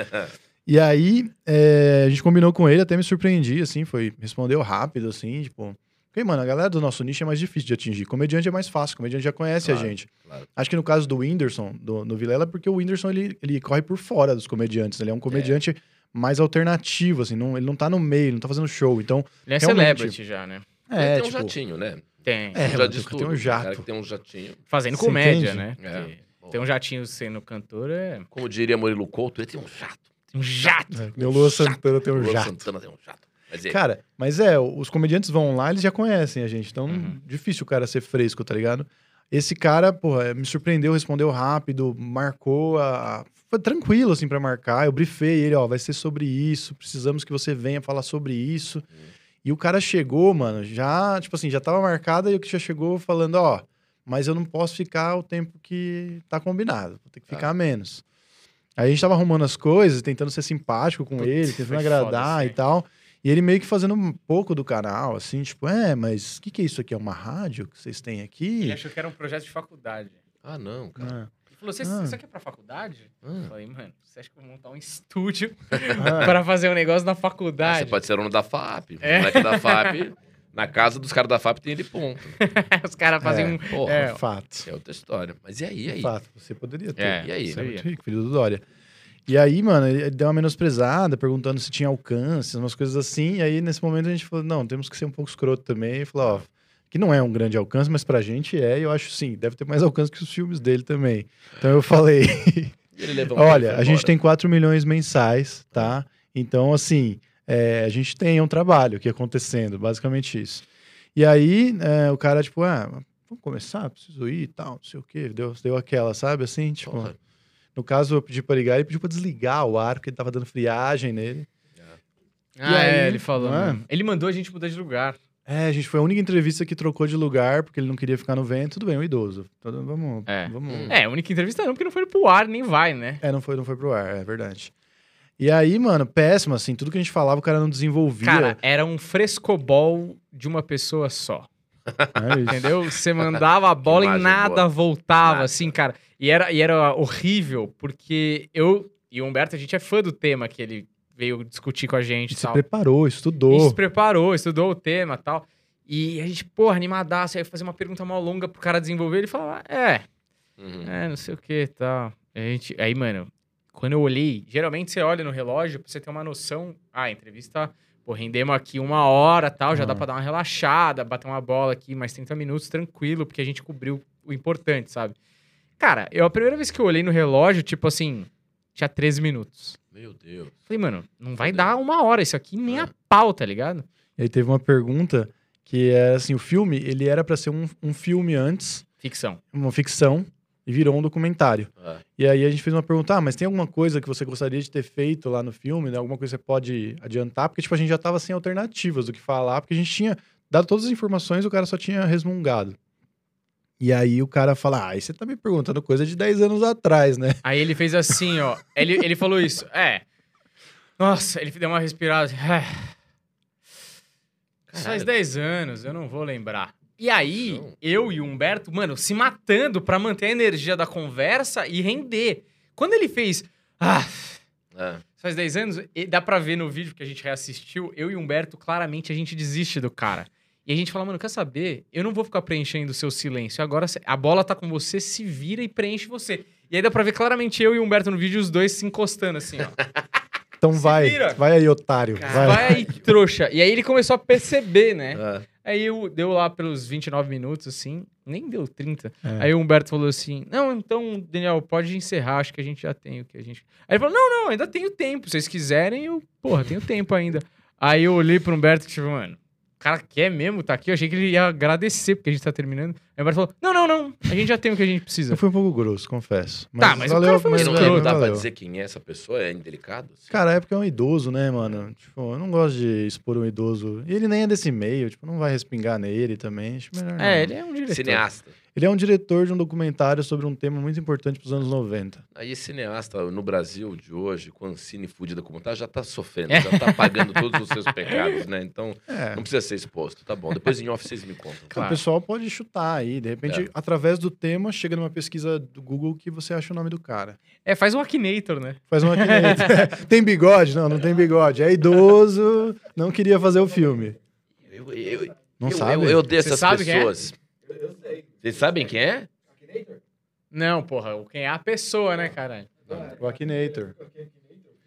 e aí, é, a gente combinou com ele, até me surpreendi, assim, foi, respondeu rápido, assim, tipo... Porque, mano, a galera do nosso nicho é mais difícil de atingir. Comediante é mais fácil, comediante já conhece Claro, a gente. claro. Acho que no caso do Whindersson, do, no Vilela, é porque o Whindersson, ele, ele corre por fora dos comediantes. Ele é um comediante mais alternativo, assim, não, ele não tá no meio, ele não tá fazendo show. Então, Ele é celebrity já, né? Ele é, tem um tipo... jatinho, né? Tem. É, já mano, diz tem tudo. um jato. Cara que tem um jatinho. Fazendo Você comédia, entende? né? É. Porque Ter um jatinho sendo cantor é Como diria Murilo Couto, ele tem um jato. um jato. É, meu Lua Santana tem um Luan jato. Santana tem um jato. Mas é, Cara, mas é, os comediantes vão lá, eles já conhecem a gente. Então, Uhum. difícil o cara ser fresco, tá ligado? Esse cara, porra, me surpreendeu, respondeu rápido, marcou a. Foi tranquilo, assim, pra marcar. Eu brifei ele, ó, vai ser sobre isso, precisamos que você venha falar sobre isso. E o cara chegou, mano, já, tipo assim, já tava marcado e o que já chegou falando, ó, mas eu não posso ficar o tempo que tá combinado, vou ter que Tá. ficar menos. Aí a gente tava arrumando as coisas, tentando ser simpático com Putz, ele, tentando agradar isso e tal. E ele meio que fazendo um pouco do canal, assim, tipo, é, mas o que, que é isso aqui? É uma rádio que vocês têm aqui? Ele achou que era um projeto de faculdade. Ah, não, cara. Ah, Ele falou, você, Ah. isso aqui é pra faculdade? Eu Ah. falei, mano, você acha que eu vou montar um [laughs] estúdio Ah. pra fazer um negócio na Ah, Você faculdade? pode ser aluno da FAP. É. Moleque da FAP. Na casa dos caras da FAP tem ele ponto. [laughs] Os caras fazem É. um... Porra, É, é, fato. outra história. Mas e aí, e aí? Fato, você poderia ter. É, E aí? Você é muito rico, filho do Dória. E aí, mano, ele deu uma menosprezada, perguntando se tinha alcance, umas coisas assim. E aí, nesse momento, a gente falou, não, temos que ser um pouco escroto também. E falou, ó, que não é um grande alcance, mas pra gente é. E eu acho, sim, deve ter mais alcance que os filmes dele também. Então eu falei, [laughs] olha, a gente tem 4 milhões mensais, tá? Então, assim, é, a gente tem um trabalho aqui acontecendo, basicamente isso. E aí, é, o cara, tipo, ah, vamos começar? Preciso ir e tal, não sei o quê. Deu, deu aquela, sabe, assim, tipo... Porra. No caso, eu pedi pra ligar, ele pediu pra desligar o ar, porque ele tava dando friagem nele. Ah, E aí, é, ele falou. é? mano. Ele mandou a gente mudar de lugar. É, a gente foi a única entrevista que trocou de lugar, porque ele não queria ficar no vento. Tudo bem, um idoso. Vamos, É. vamos... É, a única entrevista não, porque não foi pro ar, nem vai, né? É, não foi, não foi pro ar, é verdade. E aí, mano, péssimo, assim, tudo que a gente falava, o cara não desenvolvia. Cara, era um frescobol de uma pessoa só. [laughs] É. Entendeu? Você mandava a bola e nada boa. voltava, Nada. assim, cara. E era, e era horrível, porque eu e o Humberto, a gente é fã do tema que ele veio discutir com a gente e se tal. preparou, estudou. se preparou, estudou o tema e tal. E a gente, porra, animadaço, aí fazer uma pergunta mal longa pro cara desenvolver, ele falava, é, Uhum. é, não sei o que e tal. A gente, aí, mano, quando eu olhei, geralmente você olha no relógio pra você ter uma noção, ah, a entrevista, pô, rendemos aqui uma hora tal, já dá Ah. pra dar uma relaxada, bater uma bola aqui, mais 30 minutos, tranquilo, porque a gente cobriu o importante, sabe? Cara, eu, a primeira vez que eu olhei no relógio, tipo assim, tinha 13 minutos. Meu Deus. Falei, mano, não vai dar uma hora isso aqui, nem Ah. a pau, tá ligado? E aí teve uma pergunta que é assim, o filme, ele era pra ser um, um filme antes, Ficção. uma ficção, e virou um documentário. Ah, E aí a gente fez uma pergunta, ah, mas tem alguma coisa que você gostaria de ter feito lá no filme, né? Alguma coisa que você pode adiantar? Porque, tipo, a gente já tava sem alternativas do que falar, porque a gente tinha dado todas as informações, o cara só tinha resmungado. E aí o cara fala, ah, aí você tá me perguntando coisa de 10 anos atrás, né? Aí ele fez assim, ó. Ele, ele falou isso. [laughs] É. Nossa, ele deu uma respirada. assim, "É. Faz Caralho. 10 anos, eu não vou lembrar. E aí, Não. eu e o Humberto, mano, se matando pra manter a energia da conversa e render. Quando ele fez. Ah, ah. faz 10 anos, e dá pra ver no vídeo que a gente reassistiu, eu e o Humberto, claramente a gente desiste do cara. E a gente fala, mano, quer saber? Eu não vou ficar preenchendo o seu silêncio. Agora a bola tá com você, se vira e preenche você. E aí dá pra ver claramente eu e o Humberto no vídeo, os dois se encostando assim, ó. [laughs] Então Se vai, vira. vai aí, otário. vai. Vai aí, trouxa. E aí ele começou a perceber, né? Ah. Aí eu, deu lá pelos 29 minutos, assim, nem deu 30. É. Aí o Humberto falou assim: Não, então, Daniel, pode encerrar, acho que a gente já tem o que a gente. Aí ele falou: Não, não, ainda tenho tempo. Se vocês quiserem, eu, porra, tenho tempo ainda. Aí eu olhei pro Humberto e tipo, mano, cara quer mesmo tá aqui? Eu achei que ele ia agradecer porque a gente tá terminando. Aí o Humberto falou: Não, não, não, a gente já tem o que a gente precisa. Eu fui um pouco grosso, confesso. Tá, mas o cara foi mas não, escroto. não dá pra valeu. dizer quem é essa pessoa? É indelicado? assim? Cara, é porque é um idoso, né, mano? Tipo, eu não gosto de expor um idoso. E ele nem é desse meio, tipo, não vai respingar nele também. Acho melhor não. É, ele é um diretor. Cineasta. Ele é um diretor de um documentário sobre um tema muito importante pros anos 90. Aí esse cineasta no Brasil de hoje, com Ancine fudida como tá, já tá sofrendo, É. [laughs] já tá pagando todos os seus pecados, né? Então, É. não precisa ser exposto, tá bom. Depois em off vocês me contam. Claro. O pessoal pode chutar aí, de repente, É. através do tema, chega numa pesquisa do Google que você acha o nome do cara. É, faz um Akinator, né? Faz uma [laughs] [laughs] tem bigode? Não, não tem bigode. É idoso, não queria fazer o filme. Eu, eu, Não eu, sabe? eu, eu essas sabe quem é? Vocês sabem quem é? Não, porra, quem é a pessoa, né, caralho? O Akinator.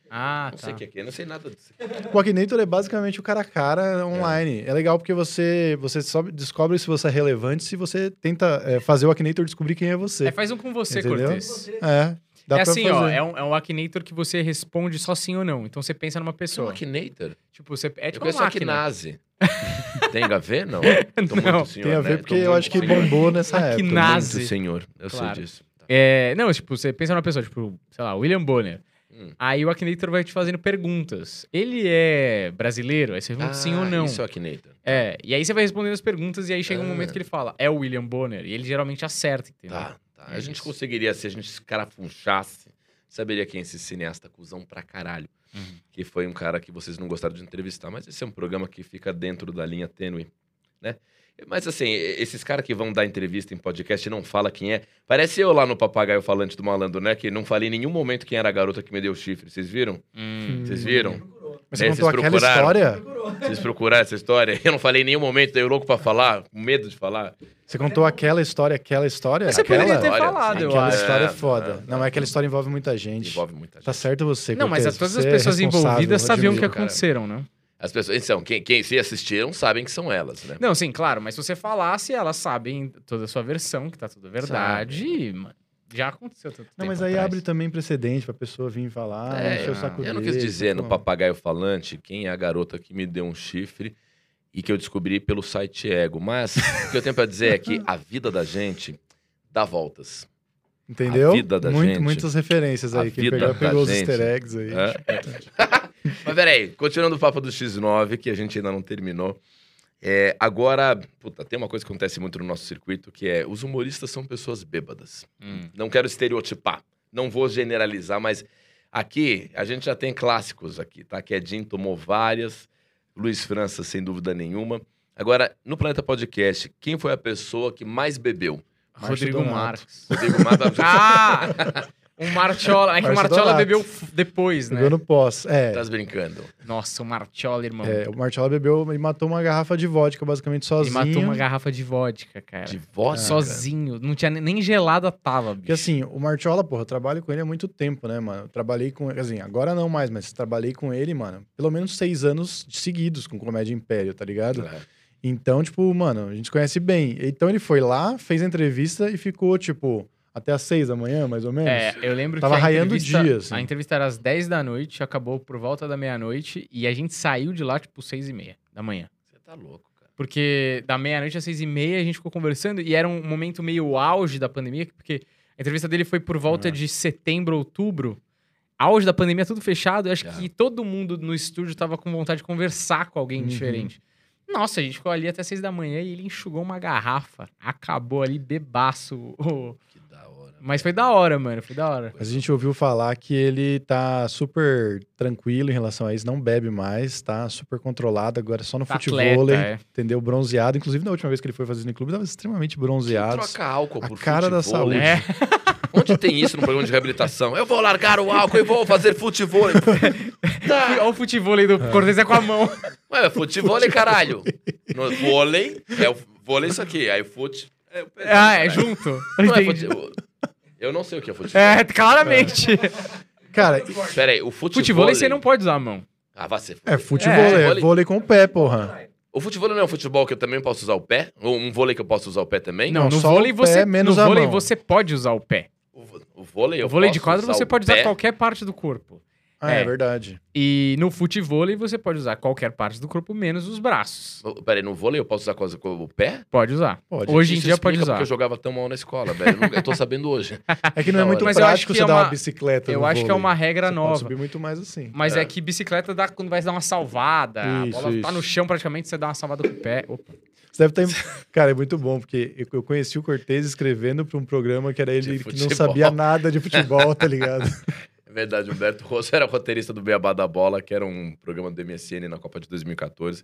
Ah, Não tá. sei o que é, que é, não sei nada disso. O Akinator é basicamente o cara a cara online. É, legal porque você, você só descobre se você é relevante se você tenta é, fazer o Akinator descobrir quem é você. É, faz um com você, Entendeu? Cortez. É, dá é assim, fazer. ó, é um, é um Akinator que você responde só sim ou não. Então você pensa numa pessoa. Akinator. Tipo, você é Eu tipo uma conheço máquina. Akinaze. [laughs] Tem a ver? Não. [laughs] Tô Não, muito senhor, Tem a ver né? porque Tô eu acho que senhor. bombou nessa Akinator. época. Nazi. Muito senhor. Eu Claro. sei disso. Tá. É, não, tipo, você pensa numa pessoa, tipo, sei lá, William Bonner. Hum. Aí o Akinator vai te fazendo perguntas. Ele é brasileiro? Aí você responde sim ou Ah, não. Isso é o Akinator. É, e aí você vai respondendo as perguntas e aí chega um Ah. momento que ele fala, é o William Bonner. E ele geralmente acerta, entendeu? Tá, tá. A É gente isso. conseguiria, se a gente escarafunchasse saberia quem é esse cineasta cuzão pra caralho. Uhum. Que foi um cara que vocês não gostaram de entrevistar, mas esse é um programa que fica dentro da linha tênue, né? Mas assim, esses caras que vão dar entrevista em podcast e não fala quem é. Parece eu lá no Papagaio Falante do Malandro, né? Que não falei em nenhum momento quem era a garota que me deu chifre. Vocês viram? Hum. Vocês viram? Mas você É, contou vocês aquela procuraram? história? Vocês procuraram essa história? Eu não falei em nenhum momento, dei louco pra falar, com medo de falar. Você contou aquela história, aquela história? Mas você aquela? poderia ter falado, eu Aquela acho. história é É, foda. é, não, é. aquela história envolve muita gente. Envolve muita gente. Tá certo você, Não, mas todas as é pessoas responsável, envolvidas sabiam o que aconteceram, né? As pessoas, então, quem, quem se assistiram sabem que são elas, né? Não, sim, claro, mas se você falasse, elas sabem toda a sua versão, que tá tudo verdade, e, mano, já aconteceu tanto Não, mas aí atrás. abre também precedente pra pessoa vir falar, É, encher o saco eu não dele, quis dizer no papagaio falante quem é a garota que me deu um chifre e que eu descobri pelo site Ego. Mas o que eu tenho pra dizer é que [laughs] a vida da gente dá voltas. Entendeu? a vida da Muito- gente. Muitas referências A aí. Quem vida pegou, da pegou os gente. easter eggs aí. É. [laughs] Mas peraí, continuando o papo do X9, que a gente ainda não terminou. É, agora, puta, tem uma coisa que acontece muito no nosso circuito, que é os humoristas são pessoas bêbadas. Hum. Não quero estereotipar, não vou generalizar, mas aqui a gente já tem clássicos aqui, tá? Quedinho tomou várias, Luiz França, sem dúvida nenhuma. Agora, no Planeta Podcast, quem foi a pessoa que mais bebeu? Rodrigo. Marques. Rodrigo Mata. [laughs] Ah! [laughs] O Martiola. É que o Donato. bebeu depois, né? Pegou no pós. É, Tá brincando. Nossa, o Martiola, irmão. é, o Marcelo bebeu e matou uma garrafa de vodka, basicamente Ele sozinho. matou uma garrafa de vodka, cara. De voz? Sozinho. Não tinha nem- gelada tava, bicho. Porque assim, o Martiola, porra, eu trabalho com ele há muito tempo, né, mano? Eu trabalhei com ele, assim, agora não mais, mas trabalhei com ele, mano, pelo menos seis anos seguidos com Comédia Império, tá ligado? É. Então, tipo, mano, a gente se conhece bem. Então ele foi lá, fez a entrevista e ficou, tipo, até às seis da manhã, mais ou menos. É, eu lembro Tava que a raiando o entrevista, dia, assim. a entrevista era às 10 da noite, acabou por volta da meia-noite, e a gente saiu de lá, tipo, seis e meia da manhã. Você tá louco, cara. Porque da meia-noite às seis e meia a gente ficou conversando, e era um momento meio auge da pandemia, porque a entrevista dele foi por volta Ah. de setembro, outubro. Auge da pandemia, tudo fechado. Eu acho Ah. que todo mundo no estúdio tava com vontade de conversar com alguém Uhum. diferente. Nossa, a gente ficou ali até seis da manhã e ele enxugou uma garrafa. Acabou ali, bebaço. o-. Mas foi da hora, mano. Foi da hora. Mas a gente ouviu falar que ele tá super tranquilo em relação a isso, não bebe mais, tá super controlado, agora é só no Tá futebol, atleta, é. entendeu? Bronzeado. Inclusive, na última vez que ele foi fazer isso no clube, tava extremamente Quem bronzeado. troca álcool A por cara da futebol, saúde. né? É. Onde tem isso no programa de reabilitação? Eu vou largar o álcool e vou fazer futebol. [laughs] tá. Olha o futebol aí do Cortez é com a mão. Ué, futebol, caralho. No vôlei, é o vôlei isso aqui. Aí fute... É, Ah, é junto. Não é. Eu não sei o que é futebol. É, claramente. Cara, [laughs] Pera aí, o futebol... Futebol você não pode usar a mão. Ah, vai ser... é futebol, É, é, vôlei. vôlei com o pé, porra. O futebol não é um futebol que eu também posso usar o pé? Ou um vôlei que eu posso usar o pé também? Não, Não, no só vôlei o pé, você, menos no a vôlei mão. você pode usar o pé. O, vo- o vôlei eu o vôlei de posso quadro usar você o pode pé? usar qualquer parte do corpo. Ah, é, É. verdade. E no futebol você pode usar qualquer parte do corpo menos os braços. Oh, Pera aí, no vôlei eu posso usar coisa com o pé? Pode usar. Pode. Hoje em dia pode usar. porque eu jogava tão mal na escola, velho. Eu, não- eu tô sabendo hoje. [laughs] É que não é Da muito. Mas eu acho prático que você é dar uma- uma bicicleta Eu no acho que é vôlei. uma regra Você nova. Pode subir muito mais assim. Mas é. É. que bicicleta dá quando vai dar uma salvada. a Isso, bola tá isso. no chão praticamente, você dá uma salvada com o pé. Opa. Você deve ter... Cara, é muito bom, porque eu- conheci o Cortez escrevendo pra um programa que era ele que não sabia nada de futebol, tá ligado? [laughs] É verdade, o Humberto Rosso era roteirista do Beabá da Bola, que era um programa do MSN na Copa de 2014,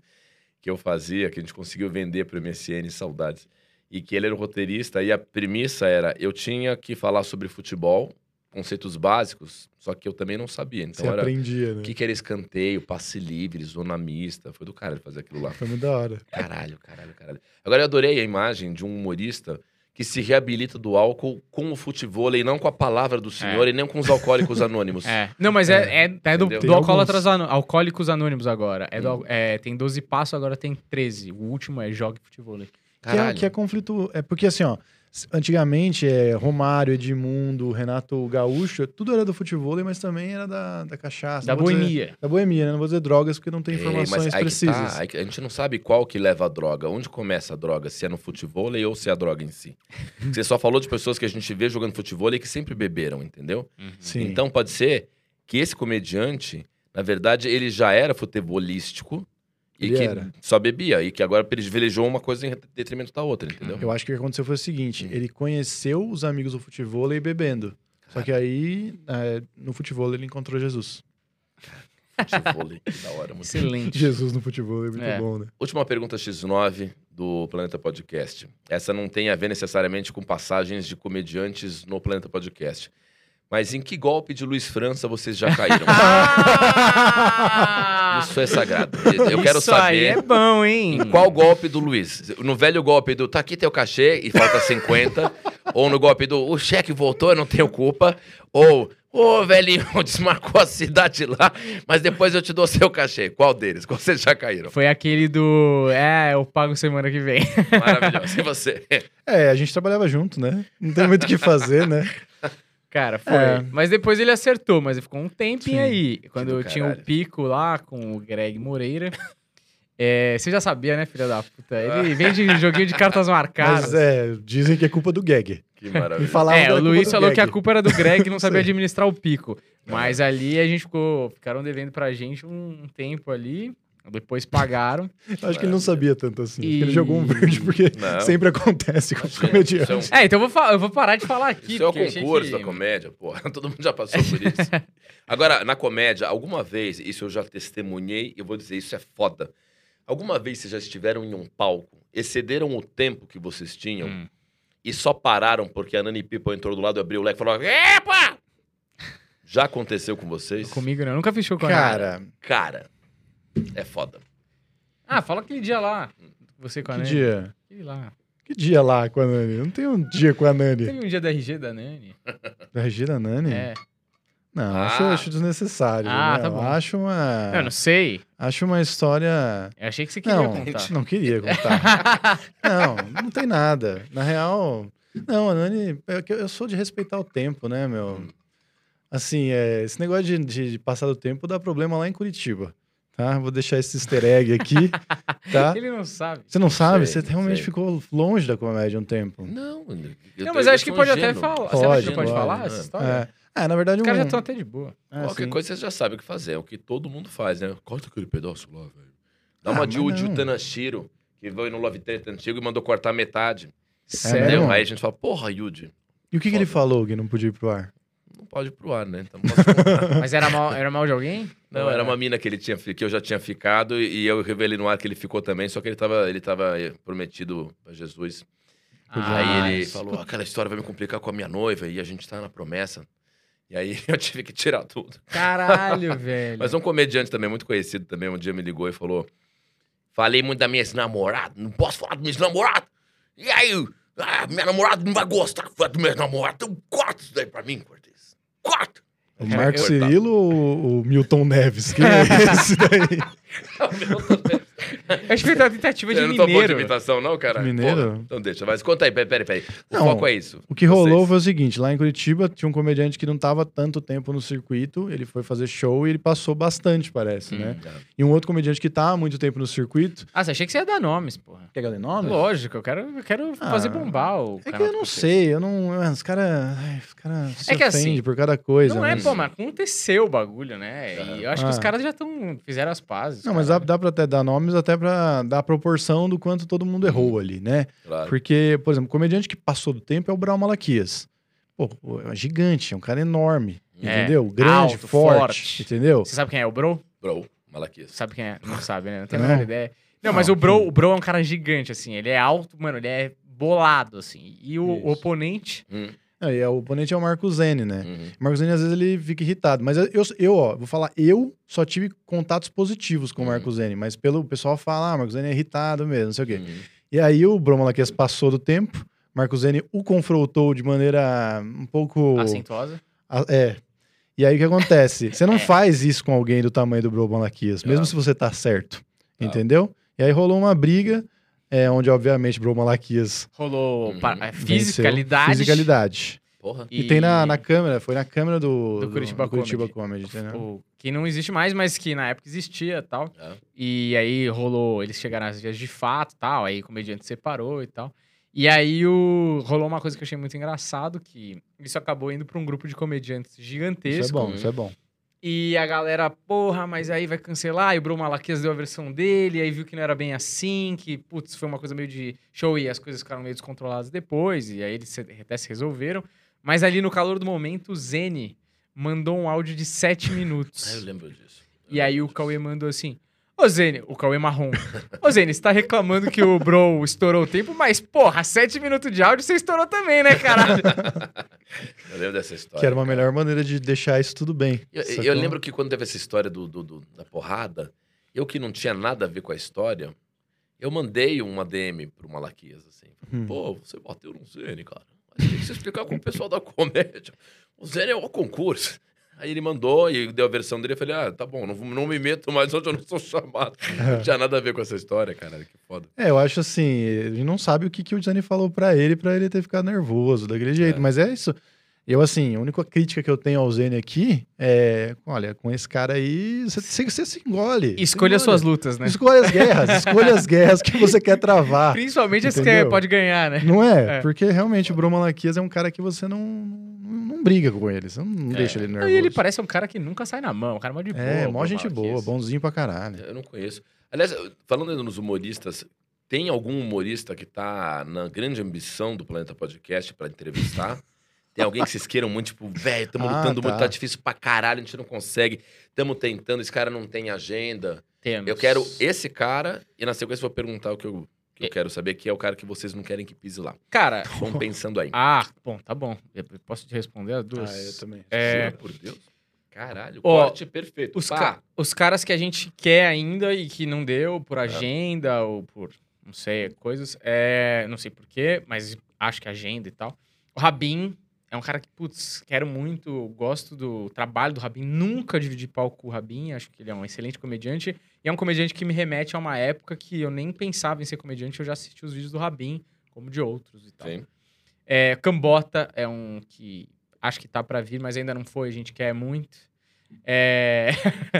que eu fazia, que a gente conseguiu vender pro MSN, saudades. E que ele era o roteirista, e a premissa era, eu tinha que falar sobre futebol, conceitos básicos, só que eu também não sabia. Então Você era aprendia, né? o que, que era escanteio, passe livre, zona mista. Foi do cara fazer aquilo lá. Foi muito da hora. Caralho, caralho, caralho. Agora eu adorei a imagem de um humorista que se reabilita do álcool com o futebol e não com a palavra do senhor e nem com os alcoólicos anônimos. [laughs] É. Não, mas é, é, é do, do Alcoólatras Anô- Alcoólicos Anônimos agora. É do- é, tem 12 passos, agora tem 13. O último é Jogue Futebol. Que é, que é conflito. É porque assim, ó. Antigamente, é, Romário, Edmundo, Renato Gaúcho, tudo era do futebol, mas também era da, da cachaça. Da vou dizer- boemia. da boemia, né? Não vou dizer drogas, porque não tem É, informações mas aí que precisas. tá, aí que a gente não sabe qual que leva a droga, onde começa a droga, se é no futebol ou se é a droga em si. [laughs] Você só falou de pessoas que a gente vê jogando futebol e que sempre beberam, entendeu? Sim. Então pode ser que esse comediante, na verdade, ele já era futebolístico e Ele que era. só bebia e que agora privilegiou uma coisa em detrimento da outra, entendeu? Eu acho que o que aconteceu foi o seguinte: Hum. ele conheceu os amigos do futebol e bebendo. Só que aí, é, no futebol, ele encontrou Jesus. Futevôlei, [laughs] que da hora. Muito Excelente. Jesus no futebol é muito É. bom, né? Última pergunta X9 do Planeta Podcast. Essa não tem a ver necessariamente com passagens de comediantes no Planeta Podcast. Mas em que golpe de Luiz França vocês já [laughs] caíram? Ah! Isso é sagrado. Eu quero Isso aí saber é bom, hein? em qual golpe do Luiz. No velho golpe do tá aqui teu cachê e falta 50. [laughs] ou no golpe do o cheque voltou, eu não tenho culpa. Ou, ô velhinho, [laughs] desmarcou a cidade lá, mas depois eu te dou seu cachê. Qual deles? Qual vocês já caíram? Foi aquele do. É, eu pago semana que vem. Maravilhoso. E você? É, a gente trabalhava junto, né? Não tem muito o que fazer, né? Cara, foi. É. Mas depois ele acertou, mas ele ficou um tempinho Sim. aí. Quando tinha o pico lá com o Greg Moreira. [laughs] É, você já sabia, né, filha da puta? Ele vende joguinho de cartas marcadas. Mas é, dizem que é culpa do gag. Que maravilha. É, o Luiz falou gag. que a culpa era do Greg que não sabia [laughs] administrar o pico. Mas ali a gente ficou. Ficaram devendo pra gente um tempo ali. Depois pagaram. [laughs] Acho que ele não sabia tanto assim. E- Ele jogou um verde porque Não. sempre acontece com os comediantes. É, um, É, então eu vou, fa- eu vou parar de falar aqui. isso é o concurso que- da comédia, porra. [laughs] Todo mundo já passou por isso. [laughs] Agora, na comédia, alguma vez, isso eu já testemunhei, eu vou dizer, isso é foda. Alguma vez vocês já estiveram em um palco, excederam o tempo que vocês tinham Hum. e só pararam porque a Nani People entrou do lado, abriu o leque e falou: Epa! Já aconteceu com vocês? Comigo não, eu nunca fiz show com a Nani. Cara, Cara, é foda. Ah, fala aquele dia lá. Você com a que Nani. dia? Aquele lá. Que dia lá com a Nani? Não tem um dia com a Nani. Teve um dia da RG da Nani. Da Regina Nani? É. Não, Ah. acho, acho desnecessário. Ah, né? tá Eu bom. Acho uma. Eu não sei. Acho uma história. Eu achei que você queria Não, contar. não queria contar. [laughs] não, não tem nada. Na real, não, a Nani, é eu eu sou de respeitar o tempo, né, meu? Assim, é, esse negócio de, de, de passar do tempo dá problema lá em Curitiba, tá? Vou deixar esse easter egg aqui, tá? [laughs] Ele não sabe. Você não sabe? sei, Você realmente sei. ficou longe da comédia um tempo. Não, eu Não, mas eu acho que pode até falar. Você acha que Pode, pode pode, falar né? essa história? É, é na verdade, Os caras já um... estão até de boa. é, Qualquer assim, coisa vocês já sabem o que fazer. É o que todo mundo faz, né? Corta aquele pedaço lá, velho. Dá Ah, uma de Uji não. Tanashiro, que veio no Love Trent antigo e mandou cortar metade. Sério? mesmo? Entendeu? Aí a gente fala, porra, Yuji, E o que, que ele falou que não podia ir pro ar? Não pode ir pro ar, né? Então. [laughs] Mas era mal, era mal de alguém? Não, era uma mina que ele tinha, que eu já tinha ficado e eu revelei no ar que ele ficou também, só que ele tava, ele tava eh, prometido a Jesus. Ah, aí ele isso. falou, aquela história vai me complicar com a minha noiva e a gente tá na promessa. E aí [laughs] eu tive que tirar tudo. Caralho, [laughs] velho. Mas um comediante também, muito conhecido também, um dia me ligou e falou: Falei muito da minha ex-namorada, não posso falar da minha ex-namorada. E aí, ah, minha namorada não vai gostar que da minha namorada. Então corta isso daí pra mim, Cortez. Corta! O Marco Cirilo ou o Milton Neves? Que é [laughs] esse daí? [laughs] Acho que foi uma tentativa de Você não topou de mineiro. imitação, não, cara? Mineiro? Porra, então deixa, mas conta aí, peraí, peraí. peraí. O Não, foco é isso. O que rolou Vocês. foi o seguinte: lá em Curitiba tinha um comediante que não tava tanto tempo no circuito, ele foi fazer show e ele passou bastante, parece, né? Hum, E um outro comediante que tá há muito tempo no circuito. Ah, você achei que você ia dar nomes, porra. Quer ler nome? Lógico, eu quero, eu quero Ah, fazer bombar o É que eu de não vocês. sei, eu não. ah, Os caras. Os caras se É que assim, por cada coisa. Não é, né? pô, mas aconteceu o bagulho, né? E eu acho que os Ah. caras já estão. Fizeram as pazes. Não, mas dá, dá pra até dar nomes até pra dar a proporção do quanto todo mundo errou ali, né? Claro. Porque, por exemplo, o comediante que passou do tempo é o Brau Malaquias. Pô, é gigante, é um cara enorme, É, entendeu? Grande, alto, forte, forte. entendeu? Você sabe quem é o Bro? Bro, Malaquias. Sabe quem é? Não sabe, né? Não tem a menor ideia. Não, mas Não, o Bro, sim. o Bro é um cara gigante, assim. Ele é alto, mano, ele é bolado, assim. E o Isso. oponente. Hum, Aí, é, o oponente é o Marco Zene, né? uhum. O Marco Zene, às vezes, ele fica irritado. Mas eu, eu, ó, vou falar, eu só tive contatos positivos com o Uhum. Marco Zene. Mas pelo o pessoal fala, ah, o Marco Zene é irritado mesmo, não sei o quê. Uhum. E aí o Bruno Malaquias passou do tempo, Marco Zene o confrontou de maneira um pouco... Acentuosa. a- É. E aí o que acontece? [laughs] Você não É. faz isso com alguém do tamanho do Bruno Malaquias, mesmo se você tá certo. Ah. Entendeu? E aí rolou uma briga, é, onde obviamente Bruno Malaquias Rolou Uhum. é, fisicalidade. Fisicalidade. Porra. E, tem na, na câmera, foi na câmera do, Do Curitiba Curitiba Comedy. Comedy, entendeu? O- que não existe mais, mas que na época existia e tal. É. E aí rolou, eles chegaram às vias de fato e tal, aí o comediante separou e tal. E aí o, rolou uma coisa que eu achei muito engraçado, que isso acabou indo pra um grupo de comediantes gigantesco. Isso é bom, isso é bom. E a galera, porra, mas aí vai cancelar. E o Bruno Malaquias deu a versão dele, aí viu que não era bem assim, que, putz, foi uma coisa meio de show e as coisas ficaram meio descontroladas depois. E aí eles até se resolveram. Mas ali no calor do momento, o Zene mandou um áudio de 7 Ah, eu minutos. lembro disso. E aí o Cauê mandou assim: Ô Zene, o Cauê marrom. Ô Zene, você tá reclamando que o Bro estourou o tempo, mas porra, 7 minutos de áudio você estourou também, né, caralho? [laughs] Eu lembro dessa história. Que era uma cara. melhor maneira de deixar isso tudo bem. Eu, eu lembro que quando teve essa história do, do- do- da porrada, eu que não tinha nada a ver com a história, eu mandei uma DM pro Malaquias, assim. Hum. Pô, você bateu no Zene, cara. Mas tem que se explicar com o pessoal da comédia. O Zene é o concurso. Aí ele mandou e deu a versão dele. Eu falei, ah, tá bom, não, não me meto mais onde eu não sou chamado. Não tinha nada a ver com essa história, cara. Que foda. É, eu acho assim, a gente não sabe o que, que o Gianni falou pra ele, pra ele ter ficado nervoso daquele jeito, É. mas é isso. Eu, assim, a única crítica que eu tenho ao Zene aqui é, olha, com esse cara aí, você, você, se engole. Escolha suas lutas, né? Escolha as guerras, [laughs] escolha as guerras que você quer travar. Principalmente esse que pode ganhar, né? Não é? É. Porque realmente o Bruno Malaquias é um cara que você não, não, briga com ele, você não deixa ele nervoso. E ele parece um cara que nunca sai na mão, um cara mó de boa. É, mó gente boa, bonzinho pra caralho. Eu não conheço. Aliás, falando nos humoristas, tem algum humorista que tá na grande ambição do Planeta Podcast pra entrevistar? Tem alguém que vocês queiram muito, tipo, velho, estamos Ah, lutando tá. muito, tá difícil pra caralho, a gente não consegue, estamos tentando, esse cara não tem agenda. Temos. Eu quero esse cara, e na sequência eu vou perguntar o que eu, que eu quero saber, que é o cara que vocês não querem que pise lá. Cara, [laughs] Vão pensando aí. ah, bom, tá bom. Eu posso te responder as duas? Ah, eu também. É, Juro por Deus. Caralho, Ó, corte perfeito. Os, ca- os caras que a gente quer ainda e que não deu por agenda ou por, não sei, coisas, é, não sei porquê, mas acho que agenda e tal. O Rabin é um cara que, putz, quero muito, gosto do trabalho do Rabin, nunca dividi palco com o Rabin, acho que ele é um excelente comediante, e é um comediante que me remete a uma época que eu nem pensava em ser comediante, eu já assisti os vídeos do Rabin, como de outros e tal. Sim. É, Cambota é um que acho que tá pra vir, mas ainda não foi, a gente quer muito. É...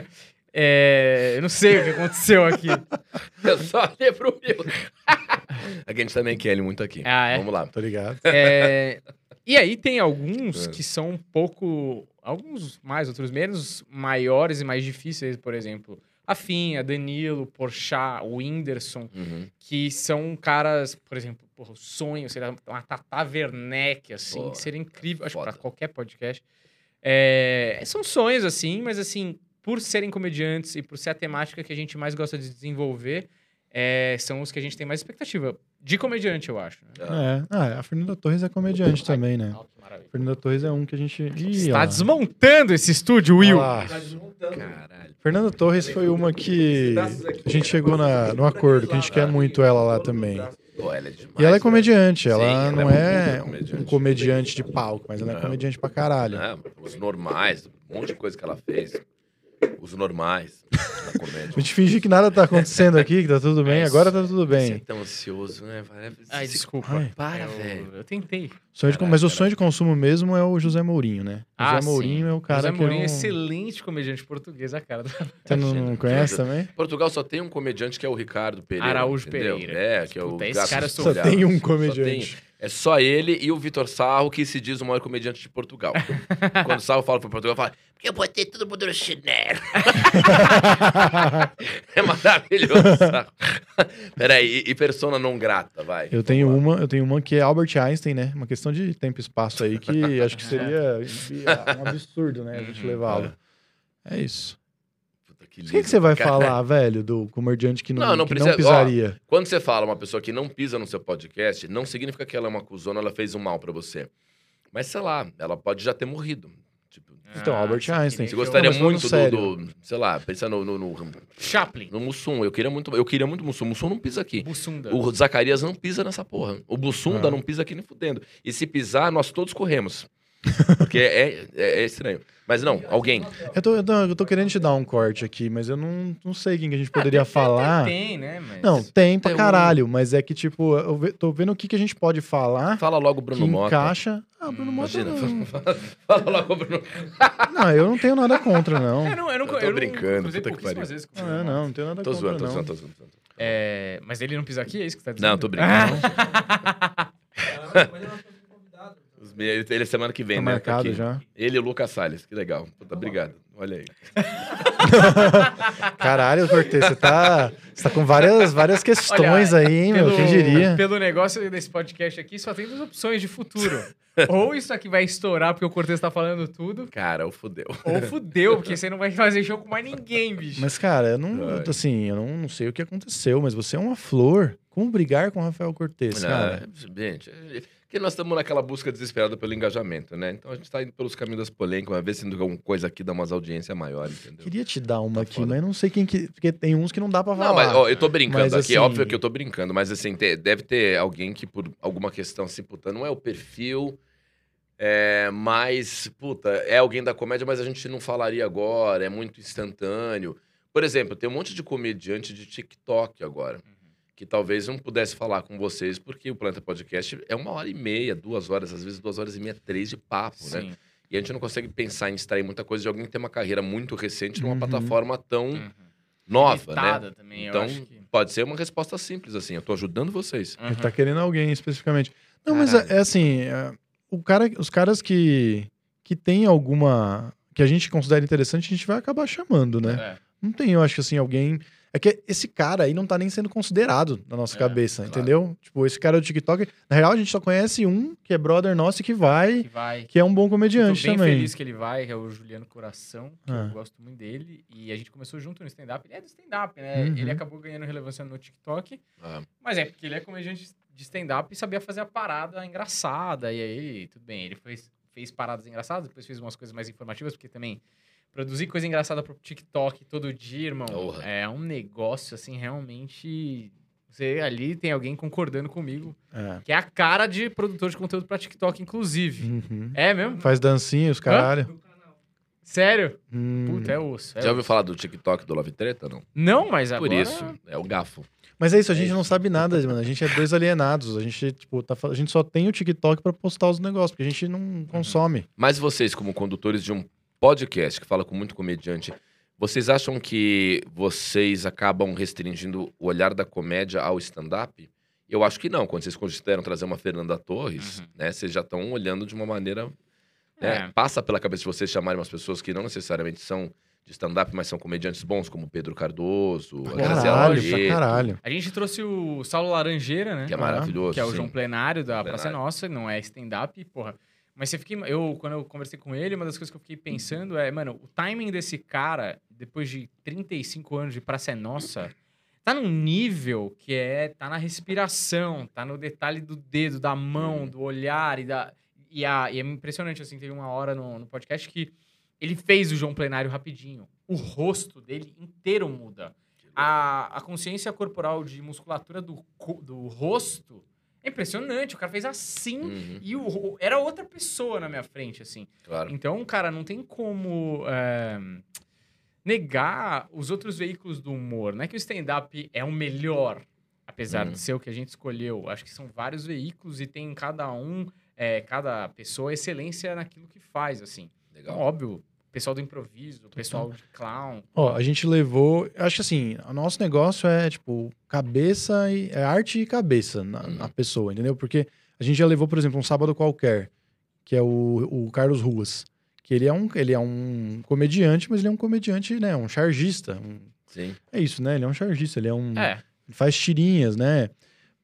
[laughs] é, Eu não sei o que aconteceu aqui. [laughs] Eu só olhei pro meu. [laughs] a gente também quer ele muito aqui. Ah, é? Vamos lá. Tô ligado. É, E aí tem alguns É. que são um pouco. Alguns mais, outros menos maiores e mais difíceis, por exemplo. A Finha, Danilo, Porchat, o Whindersson, Uhum. que são caras, por exemplo, porra, o sonho, lá, uma Tata Werneck, assim, que seria incrível, acho pra qualquer podcast. É, são sonhos, assim, mas assim, por serem comediantes e por ser a temática que a gente mais gosta de desenvolver, é, são os que a gente tem mais expectativa. De comediante, eu acho. Né? É. Ah, a Fernanda Torres é comediante também, né? Ah, maravilha. A Fernanda Torres é um que a gente. Ih, Está ó. desmontando esse estúdio, Will. Lá. Caralho. Fernanda Torres foi uma que a gente chegou na, no acordo, que a gente quer muito ela lá também. Pô, ela é demais. E ela é velho. comediante, Sim, ela ela é não muito é comediante. um comediante de palco, mas ela é Não. comediante pra caralho. É, os normais, um monte de coisa que ela fez. Os normais da comédia. [laughs] A gente finge que nada tá acontecendo aqui, que tá tudo bem, Mas agora tá tudo Você é bem. tão ansioso, né? Ai, desculpa. Ai. Para, eu, velho. Eu tentei. Sonho de- Caralho, mas o sonho de consumo mesmo é o José Mourinho, né? Ah, José Mourinho sim. é o cara José que Mourinho é é um... excelente comediante português, a cara. do- Você não conhece também? Portugal só tem um comediante que é o Ricardo Pereira. Araújo entendeu? Pereira. É, que é o Puta, esse cara Só tem um Só comediante. É só ele e o Vitor Sarro que se diz o maior comediante de Portugal. [laughs] Quando o Sarro fala pra Portugal, fala, Porque eu botei todo mundo no chinelo. [laughs] é maravilhoso. Sarro. Peraí, e, e persona não grata, vai. Eu tenho lá. uma, eu tenho uma que é Albert Einstein, né? Uma questão de tempo e espaço aí que acho que seria [laughs] um absurdo, né? A gente Uhum. levá-lo. É isso. Que O que, que você vai [laughs] cara. falar, velho, do comediante que não, Não, não que precisa- não pisaria? Quando você fala uma pessoa que não pisa no seu podcast, não significa que ela é uma cuzona, ela fez um mal pra você. Mas sei lá, ela pode já ter morrido. Tipo, Então, Albert você Einstein. você gostaria muito do, do- sei lá, pensa no, no, no, Chaplin. no Mussum. Eu queria muito, eu queria muito o Mussum. O Mussum não pisa aqui. Bussunda. O Zacarias não pisa nessa porra. O Bussunda Ah. não pisa aqui nem fudendo. E se pisar, nós todos corremos. Porque é, é, é estranho. Mas não, alguém. Eu tô, eu, tô, eu tô querendo te dar um corte aqui, mas eu não, não sei quem que a gente Ah, poderia tem- falar. Tem, tem, né? Mas... Não, tem pra Tem um- caralho, mas é que, tipo, eu ve- tô vendo o que, que a gente pode falar Fala logo que Bruno Mota. encaixa. Ah, Bruno Mota. Imagina. Não. [laughs] Fala logo o Bruno [laughs] não, eu não tenho nada contra, não. Eu não, eu não, Eu tô eu brincando, puta que pariu. vezes com Ah, não, Mota. não tenho nada Tô contra, zoando, tô não. zoando, tô zoando. tô zoando. É, mas ele não pisa aqui, é isso que você tá dizendo? Não, tô brincando. [laughs] Ele, ele é semana que vem, Tá né? marcado aqui. já. Ele e o Lucas Salles, que legal. Puta, obrigado. Olha aí. [laughs] Caralho, Cortez, você tá, você tá com várias, várias questões Olha, aí, hein, meu? Quem diria? Pelo negócio desse podcast aqui, só tem duas opções de futuro. [laughs] ou isso aqui vai estourar porque o Cortez tá falando tudo, Cara, o fudeu. ou [laughs] fudeu, porque você não vai fazer show com mais ninguém, bicho. Mas, cara, eu não, Ai. assim, eu não, não sei o que aconteceu, mas você é uma flor. Como brigar com o Rafael Cortez, cara? Gente, que nós estamos naquela busca desesperada pelo engajamento, né? Então a gente tá indo pelos caminhos das polêmicas, mas ver se alguma coisa aqui dá umas audiências maiores, entendeu? Queria te dar uma Tá aqui, foda. mas não sei quem que. Porque tem uns que não dá pra falar. Não, mas ó, eu tô brincando Mas, aqui, assim- óbvio que eu tô brincando, mas assim, te- deve ter alguém que por alguma questão assim, puta, não é o perfil, é, mas, puta, é alguém da comédia, mas a gente não falaria agora, é muito instantâneo. Por exemplo, tem um monte de comediante de TikTok agora, que talvez não pudesse falar com vocês, porque o Planta Podcast é uma hora e meia, duas horas, às vezes duas horas e meia, três de papo, né? Sim. E a gente não consegue pensar em extrair muita coisa de alguém que tem uma carreira muito recente numa Uhum. plataforma tão Uhum. nova, né? Limitada também, Então, eu acho que... Pode ser uma resposta simples, assim. Eu tô ajudando vocês. Ele tá querendo alguém especificamente. Não, mas Caralho. é, é assim, é, o cara, os caras que, que tem alguma. que a gente considera interessante, a gente vai acabar chamando, né? É. Não tem, eu acho que assim, alguém. É que esse cara aí não tá nem sendo considerado na nossa É, cabeça, claro. entendeu? Tipo, esse cara do TikTok. Na real, a gente só conhece um que é brother nosso e que vai, Que vai. que é um bom Tô comediante bem também. feliz que ele vai, que é o Juliano Coração, que Ah. eu gosto muito dele. E a gente começou junto no stand-up. Ele é do stand-up, né? Uhum. Ele acabou ganhando relevância no TikTok. Ah, Mas é porque ele é comediante de stand-up e sabia fazer a parada engraçada. E aí, tudo bem, ele fez, fez paradas engraçadas, depois fez umas coisas mais informativas, porque também produzir coisa engraçada pro TikTok todo dia, irmão, Porra. é um negócio, assim, realmente... Você ali tem alguém concordando comigo, É. que é a cara de produtor de conteúdo pra TikTok, inclusive. Uhum. É mesmo? Faz dancinha, os caralho. Sério? Hum. Puta, é osso. é Já ouviu osso. falar do TikTok do Love Treta? Não. Não, mas Por agora... isso, é o gafo. Mas é isso, a É gente isso. não sabe nada, mano. A gente é dois alienados. A gente, tipo, tá, a gente só tem o TikTok pra postar os negócios, porque a gente Uhum. não consome. Mas vocês, como condutores de um podcast que fala com muito comediante, vocês acham que vocês acabam restringindo o olhar da comédia ao stand-up? Eu acho que não. Quando vocês consideram trazer uma Fernanda Torres, Uhum. né? Vocês já estão olhando de uma maneira... né, É. Passa pela cabeça de vocês chamarem umas pessoas que não necessariamente são de stand-up, mas são comediantes bons, como Pedro Cardoso, a Graziela Caralho, pra caralho. A gente trouxe o Saulo Laranjeira, né? que é maravilhoso. que é o sim. João Plenário da Plenário. Praça Nossa, não é stand-up, porra. Mas você fiquei, eu quando eu conversei com ele, uma das coisas que eu fiquei pensando é, mano, o timing desse cara, depois de 35 anos de Praça é Nossa, tá num nível que é tá na respiração, tá no detalhe do dedo, da mão, Hum. do olhar e da e, a, e é impressionante assim, teve uma hora no, no podcast que ele fez o João Plenário rapidinho. O rosto dele inteiro muda a, a consciência corporal de musculatura do, do rosto é impressionante. O cara fez assim Uhum, e o, era outra pessoa na minha frente, assim. claro. Então, cara, não tem como é, negar os outros veículos do humor. Não é que o stand-up é o melhor, apesar Hum. de ser o que a gente escolheu. Acho que são vários veículos e tem cada um, é, cada pessoa, excelência naquilo que faz, assim. Então, Legal. óbvio, o pessoal do improviso, o pessoal de clown. Ó, a gente levou. Acho que assim, o nosso negócio é, tipo, cabeça e. É arte e cabeça na, Uhum. na pessoa, entendeu? Porque a gente já levou, por exemplo, um sábado qualquer, que é o, o Carlos Ruas. Que ele é, um, ele é um comediante, mas ele é um comediante, né? Um chargista. um- Sim. é isso, né? Ele é um chargista, ele é um. É, Ele faz tirinhas, né?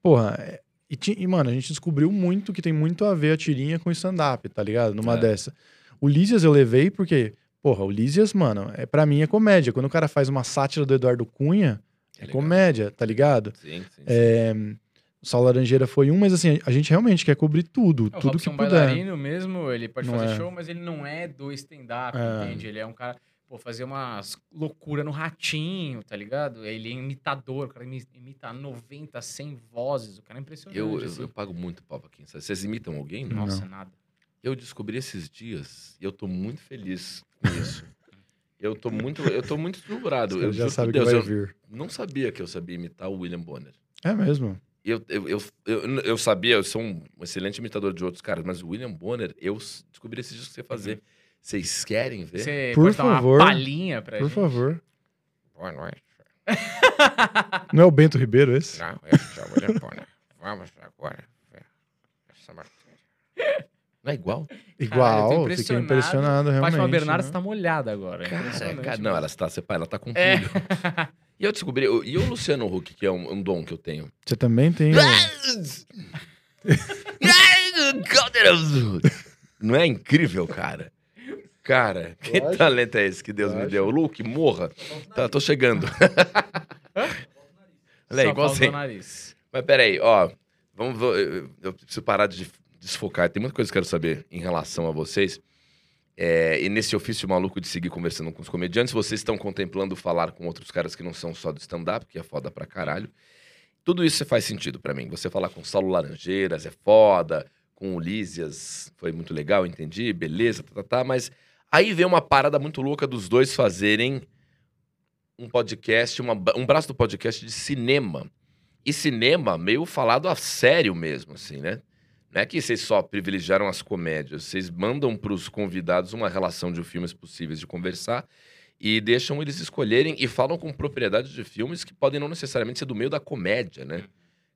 Porra, é- e, ti- e, mano, a gente descobriu muito que tem muito a ver a tirinha com stand-up, tá ligado? Numa É. dessa. O Lísias eu levei porque, porra, o Lísias, mano, é, pra mim é comédia. Quando o cara faz uma sátira do Eduardo Cunha, é, É legal. comédia, tá ligado? Sim, sim. sim. É, o Sal Laranjeira foi um, mas assim, a gente realmente quer cobrir tudo, É, o tudo que puder. bailarino mesmo, ele pode Não fazer é. show, mas ele não é do stand-up, É. entende? Ele é um cara, pô, fazer umas loucuras no ratinho, tá ligado? Ele é imitador, o cara imi- imita 90, 100 vozes, o cara é impressionante. Eu, eu, assim. eu pago muito pau pra quem sabe. Vocês imitam alguém? Não? Nossa, nada. Eu descobri esses dias e eu tô muito feliz com isso. [laughs] eu tô muito, eu tô muito deslumbrado. Você Eu já sabe por que Deus, vai eu vir. não sabia que eu sabia imitar o William Bonner. É mesmo. Eu, eu, eu, eu, eu sabia, eu sou um excelente imitador de outros caras, mas o William Bonner, eu descobri esses dias que você fazer. Vocês querem ver? Você Por pode dar favor. uma palhinha pra Por gente? favor. Boa noite. [laughs] Não é o Bento Ribeiro esse? Não, esse é o William Bonner. Vamos agora ver essa matéria. É igual? Igual, eu tô fiquei impressionado. realmente. Fátima Bernardes né? tá molhada agora. é Cara, cara, não, ela está, ela tá com tudo. É. E eu descobri, e o Luciano Huck, que é um, um dom que eu tenho. Você também tem. [laughs] Não é incrível, cara? Cara, que Lógico. talento é esse que Deus me deu? Luke, morra. Tá, tô chegando. Olha aí, assim. nariz. Mas peraí, ó. Vamos, eu, eu preciso parar de desfocar. Tem muita coisa que eu quero saber em relação a vocês. É, e nesse ofício maluco de seguir conversando com os comediantes, vocês estão contemplando falar com outros caras que não são só do stand-up, que é foda pra caralho. Tudo isso faz sentido pra mim. Você falar com Saulo Laranjeiras é foda, com o Lísias foi muito legal, entendi, beleza, tá, tá, tá, mas aí vem uma parada muito louca dos dois fazerem um podcast, uma- um braço do podcast de cinema. E cinema meio falado a sério mesmo, assim, né? Não é que vocês só privilegiaram as comédias, vocês mandam para os convidados uma relação de filmes possíveis de conversar e deixam eles escolherem e falam com propriedade de filmes que podem não necessariamente ser do meio da comédia, né?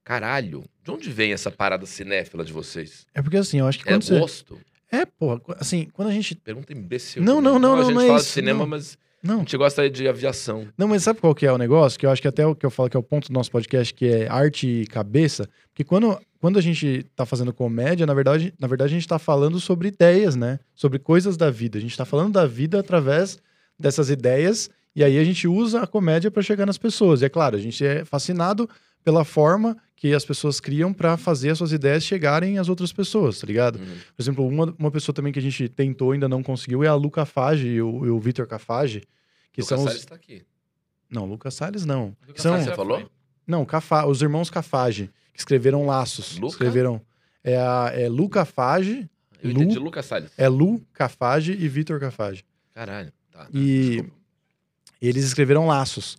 Caralho, de onde vem essa parada cinéfila de vocês? É porque assim, eu acho que É quando você. gosto? É, porra, assim, quando a gente. Pergunta imbecil. Não, também. não, não, A não, gente não é fala isso, de cinema, não. mas a Não, gente gosta de aviação. Não, mas sabe qual que é o negócio? Que eu acho que até o que eu falo que é o ponto do nosso podcast, que é arte e cabeça. Porque quando, quando a gente tá fazendo comédia, na verdade, na verdade a gente tá falando sobre ideias, né? Sobre coisas da vida. A gente tá falando da vida através dessas ideias e aí a gente usa a comédia para chegar nas pessoas. E é claro, a gente é fascinado pela forma que as pessoas criam para fazer as suas ideias chegarem às outras pessoas, tá ligado? Uhum. Por exemplo, uma, uma pessoa também que a gente tentou e ainda não conseguiu é a Luca Fage e o, e o Vitor Cafage, que Lucas são os... Salles tá aqui. Não, Lucas Salles não. Lucas São- Salles Você falou? Não, Cafa... os irmãos Cafage, que escreveram Laços. Luca? Escreveram. É, a, é Lu Cafage, Eu Lu- entendi Lucas Salles. é Lu Cafage e Vitor Cafage. Caralho. Tá, tá, E desculpa. eles escreveram Laços.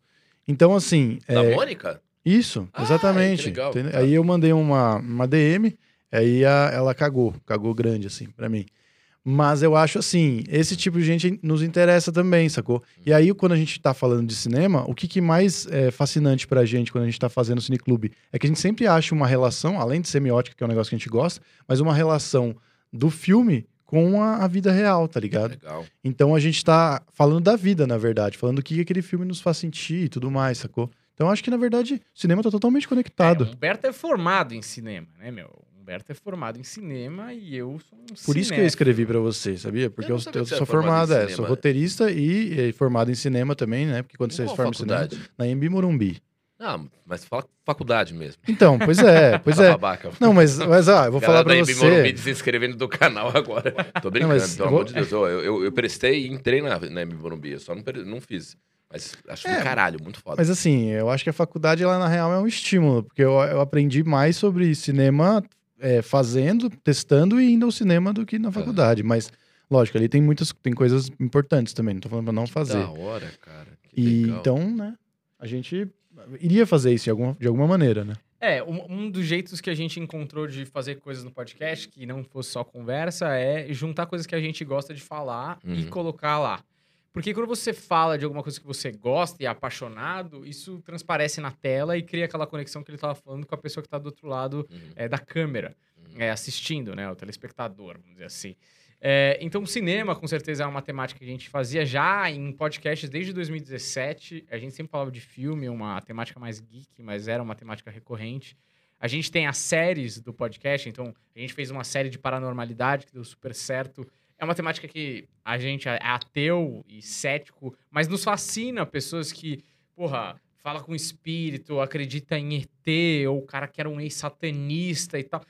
Então, assim. Da é, Mônica? Isso, Ah, exatamente. que legal. Entendeu? Tá. Aí eu mandei uma, uma DM, aí a- ela cagou, cagou grande, assim, pra mim. Mas eu acho assim, esse tipo de gente nos interessa também, sacou? E aí, quando a gente tá falando de cinema, o que, que mais é fascinante pra gente quando a gente tá fazendo cineclube é que a gente sempre acha uma relação, além de semiótica, que é um negócio que a gente gosta, mas uma relação do filme com a, a vida real, tá ligado? Legal. Então a gente tá falando da vida, na verdade, falando o que aquele filme nos faz sentir e tudo mais, sacou? Então acho que, na verdade, o cinema tá totalmente conectado. É, Humberto é formado em cinema, né, meu? Humberto é formado em cinema e eu sou um Por isso que eu cinéfilo. escrevi pra você, sabia? Porque Eu eu, não eu você sou formado é, sou roteirista e, e formado em cinema também, né? Porque quando você Em se qual forma em cinema, faculdade? na Embi Morumbi. Não, mas fala faculdade mesmo. Então, pois é, [laughs] pois Tá é. babaca. Não, mas, mas ó, eu vou falar pra você. desinscrevendo do canal agora. [laughs] Tô brincando, mas pelo vou- amor de Deus. Eu, eu, eu prestei e entrei na, na Embi Morumbi. Eu só não, não fiz. Mas acho É, do caralho, muito foda. Mas assim, eu acho que a faculdade, ela na real é um estímulo, porque eu, eu aprendi mais sobre cinema é, fazendo, testando e indo ao cinema do que na faculdade. Mas, lógico, ali tem muitas tem coisas importantes também, não tô falando pra não fazer. Da hora, cara. Que E legal. então, né, a gente iria fazer isso de alguma, de alguma maneira, né? É, um, um dos jeitos que a gente encontrou de fazer coisas no podcast, que não fosse só conversa, é juntar coisas que a gente gosta de falar e Uhum. colocar lá. Porque quando você fala de alguma coisa que você gosta e é apaixonado, isso transparece na tela e cria aquela conexão que ele estava falando com a pessoa que está do outro lado Uhum, é, da câmera, uhum. é, assistindo, né? O telespectador, vamos dizer assim. É, então, o cinema, com certeza, é uma temática que a gente fazia já em podcasts desde 2017. A gente sempre falava de filme, uma temática mais geek, mas era uma temática recorrente. A gente tem as séries do podcast, então a gente fez uma série de paranormalidade que deu super certo. É uma temática que a gente é ateu e cético, mas nos fascina pessoas que, porra, fala com espírito, acredita em ET, ou o cara que era um ex-satanista e tal.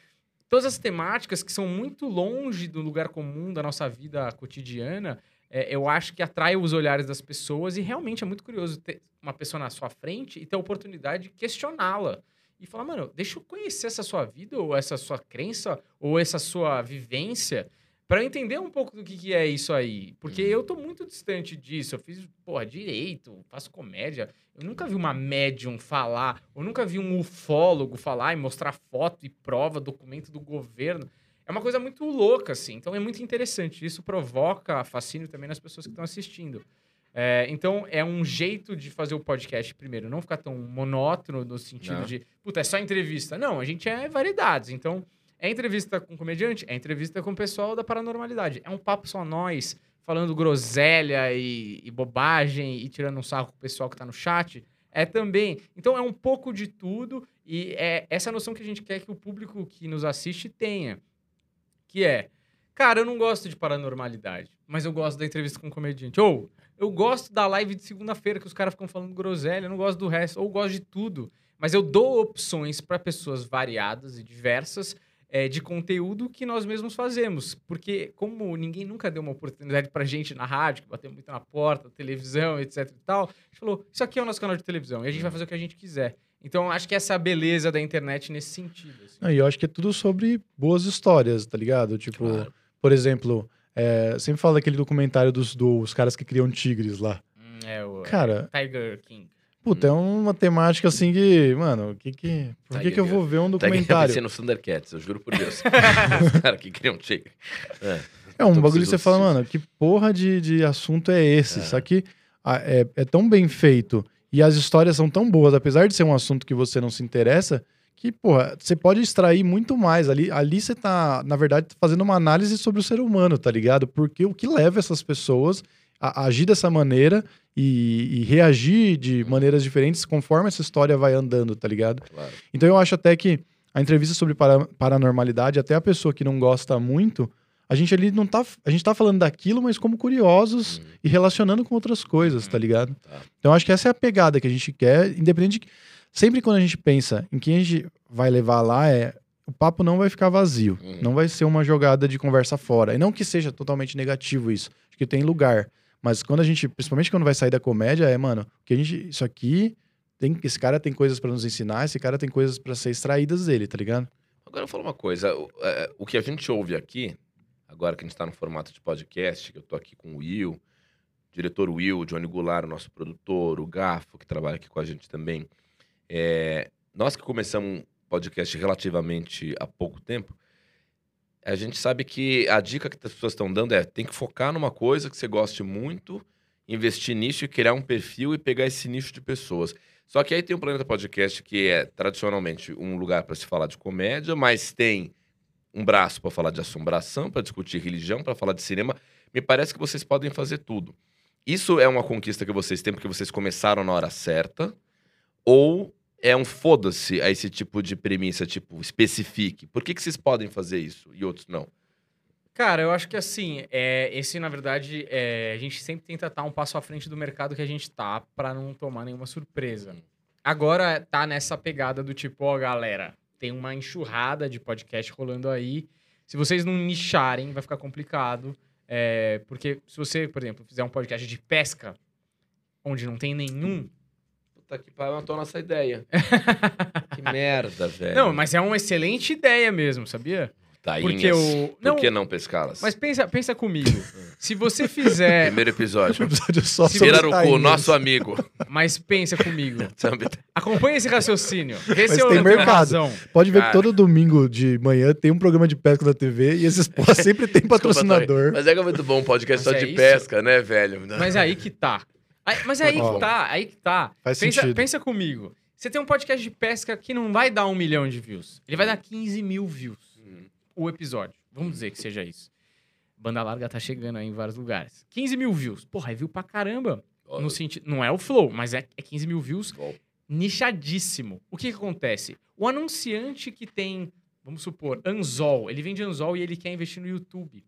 Todas as temáticas que são muito longe do lugar comum da nossa vida cotidiana, é, eu acho que atrai os olhares das pessoas e realmente é muito curioso ter uma pessoa na sua frente e ter a oportunidade de questioná-la. E falar, mano, deixa eu conhecer essa sua vida, ou essa sua crença, ou essa sua vivência, para entender um pouco do que, que é isso aí. Porque Uhum. eu tô muito distante disso. Eu fiz, porra, direito, faço comédia. Eu nunca vi uma médium falar, eu nunca vi um ufólogo falar e mostrar foto e prova, documento do governo. É uma coisa muito louca, assim. Então é muito interessante. Isso provoca fascínio também nas pessoas que estão assistindo. É, então é um jeito de fazer o podcast, primeiro, não ficar tão monótono no sentido Não. de, puta, é só entrevista. Não, a gente é variedades. Então É entrevista com comediante? É entrevista com o pessoal da paranormalidade. É um papo só nós, falando groselha e, e bobagem e tirando um sarro com o pessoal que tá no chat. É também. Então é um pouco de tudo e é essa noção que a gente quer que o público que nos assiste tenha. Que é, cara, eu não gosto de paranormalidade, mas eu gosto da entrevista com o comediante. Ou eu gosto da live de segunda-feira que os caras ficam falando groselha, eu não gosto do resto, ou gosto de tudo. Mas eu dou opções para pessoas variadas e diversas é, de conteúdo que nós mesmos fazemos. Porque, como ninguém nunca deu uma oportunidade pra gente na rádio, que bateu muito na porta, televisão, etc e tal, a gente falou: Isso aqui é o nosso canal de televisão e a gente vai fazer o que a gente quiser. Então, acho que essa é a beleza da internet nesse sentido. assim. Não, E eu acho que é tudo sobre boas histórias, tá ligado? Tipo, Claro. por exemplo, é, sempre fala daquele documentário dos, dos caras que criam tigres lá. Hum, É o Cara, Tiger King. Puta, é uma temática assim que, mano, que que, por que, Tiger que eu vou ver um Tá documentário? aparecendo no Thundercats, eu juro por Deus. [laughs] Os caras que criam tigre. É. É um bagulho que você fala, mano, que porra de, de assunto é esse? É. Só que é, é tão bem feito e as histórias são tão boas, apesar de ser um assunto que você não se interessa, que, porra, você pode extrair muito mais. Ali, ali você tá, na verdade, fazendo uma análise sobre o ser humano, tá ligado? Porque o que leva essas pessoas a, a agir dessa maneira e, e reagir de maneiras diferentes conforme essa história vai andando, tá ligado? Claro. Então eu acho até que a entrevista sobre para- paranormalidade, até a pessoa que não gosta muito, a gente ali não tá. A gente tá falando daquilo, mas como curiosos Hum, e relacionando com outras coisas, tá ligado? Tá. Então acho que essa é a pegada que a gente quer, independente de. Sempre quando a gente pensa em quem a gente vai levar lá, é. O papo não vai ficar vazio. Uhum. Não vai ser uma jogada de conversa fora. E não que seja totalmente negativo isso. Acho que tem lugar. Mas quando a gente, principalmente quando vai sair da comédia, é, mano, que a gente. Isso aqui. Tem, esse cara tem coisas pra nos ensinar, esse cara tem coisas pra ser extraídas dele, tá ligado? Agora eu falar uma coisa. O, é, o que a gente ouve aqui, agora que a gente está no formato de podcast, que eu tô aqui com o Will, diretor Will, Johnny Goulart, o nosso produtor, o Gafo, que trabalha aqui com a gente também. É, nós que começamos podcast relativamente há pouco tempo, a gente sabe que a dica que as pessoas estão dando é tem que focar numa coisa que você goste muito, investir nisso e criar um perfil e pegar esse nicho de pessoas. Só que aí tem o Planeta Podcast, que é tradicionalmente um lugar para se falar de comédia, mas tem um braço para falar de assombração, para discutir religião, para falar de cinema. Me parece que vocês podem fazer tudo. Isso é uma conquista que vocês têm porque vocês começaram na hora certa? Ou é um foda-se a esse tipo de premissa, tipo, especifique? Por que, que vocês podem fazer isso e outros não? Cara, eu acho que assim, é, esse, na verdade, é, a gente sempre tenta estar um passo à frente do mercado que a gente tá pra não tomar nenhuma surpresa. Agora tá nessa pegada do tipo, ó, galera, tem uma enxurrada de podcast rolando aí. Se vocês não nicharem, vai ficar complicado. É, porque se você, por exemplo, fizer um podcast de pesca, onde não tem nenhum. Puta que pariu, matou a nossa ideia. [laughs] que merda, velho. Não, mas é uma excelente ideia mesmo, sabia? Tainhas. Porque o. Por Não, que não pescá-las? mas pensa, pensa comigo. Se você fizer. [laughs] Primeiro episódio. [laughs] Um episódio só Se sobre Pirarucu, tainhas. nosso amigo. Mas pensa comigo. Sabe? Acompanha esse raciocínio. Vê Mas eu tem mercado. razão. Pode ver Cara. que todo domingo de manhã tem um programa de pesca da TV e esses porra sempre tem patrocinador. Mas é que é muito bom um podcast Mas só é de isso? pesca, né, velho? Mas aí que tá. Aí- mas é aí que tá, aí que tá. faz pensa, sentido. pensa comigo. Você tem um podcast de pesca que não vai dar um milhão de views. Ele vai dar 15 mil views. Hum. O episódio. Vamos dizer que seja isso. Banda larga tá chegando aí em vários lugares. 15 mil views. Porra, é view pra caramba. No sentido, não é o flow, mas é, é 15 mil views ó, nichadíssimo. O que, que acontece? O anunciante que tem, vamos supor, Anzol, ele vende Anzol e ele quer investir no YouTube.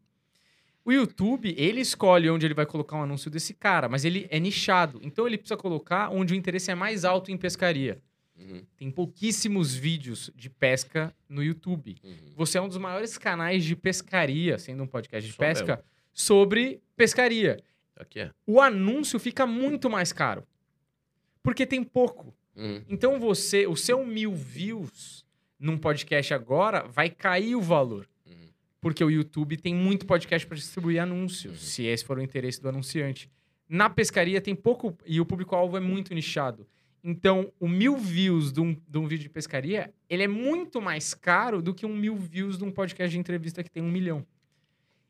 O YouTube, ele escolhe onde ele vai colocar um anúncio desse cara, mas ele é nichado. Então ele precisa colocar onde o interesse é mais alto em pescaria. Uhum, Tem pouquíssimos vídeos de pesca no YouTube. uhum. Você é um dos maiores canais de pescaria, sendo um podcast de Sou pesca, sobre pescaria. Aqui é. O anúncio fica muito mais caro. Porque tem pouco. Uhum. Então você, o seu mil views num podcast agora vai cair o valor. Porque o YouTube tem muito podcast para distribuir anúncios, Uhum. se esse for o interesse do anunciante. Na pescaria tem pouco e o público-alvo é muito nichado. Então, o mil views de um, de um vídeo de pescaria, ele é muito mais caro do que um mil views de um podcast de entrevista que tem um milhão.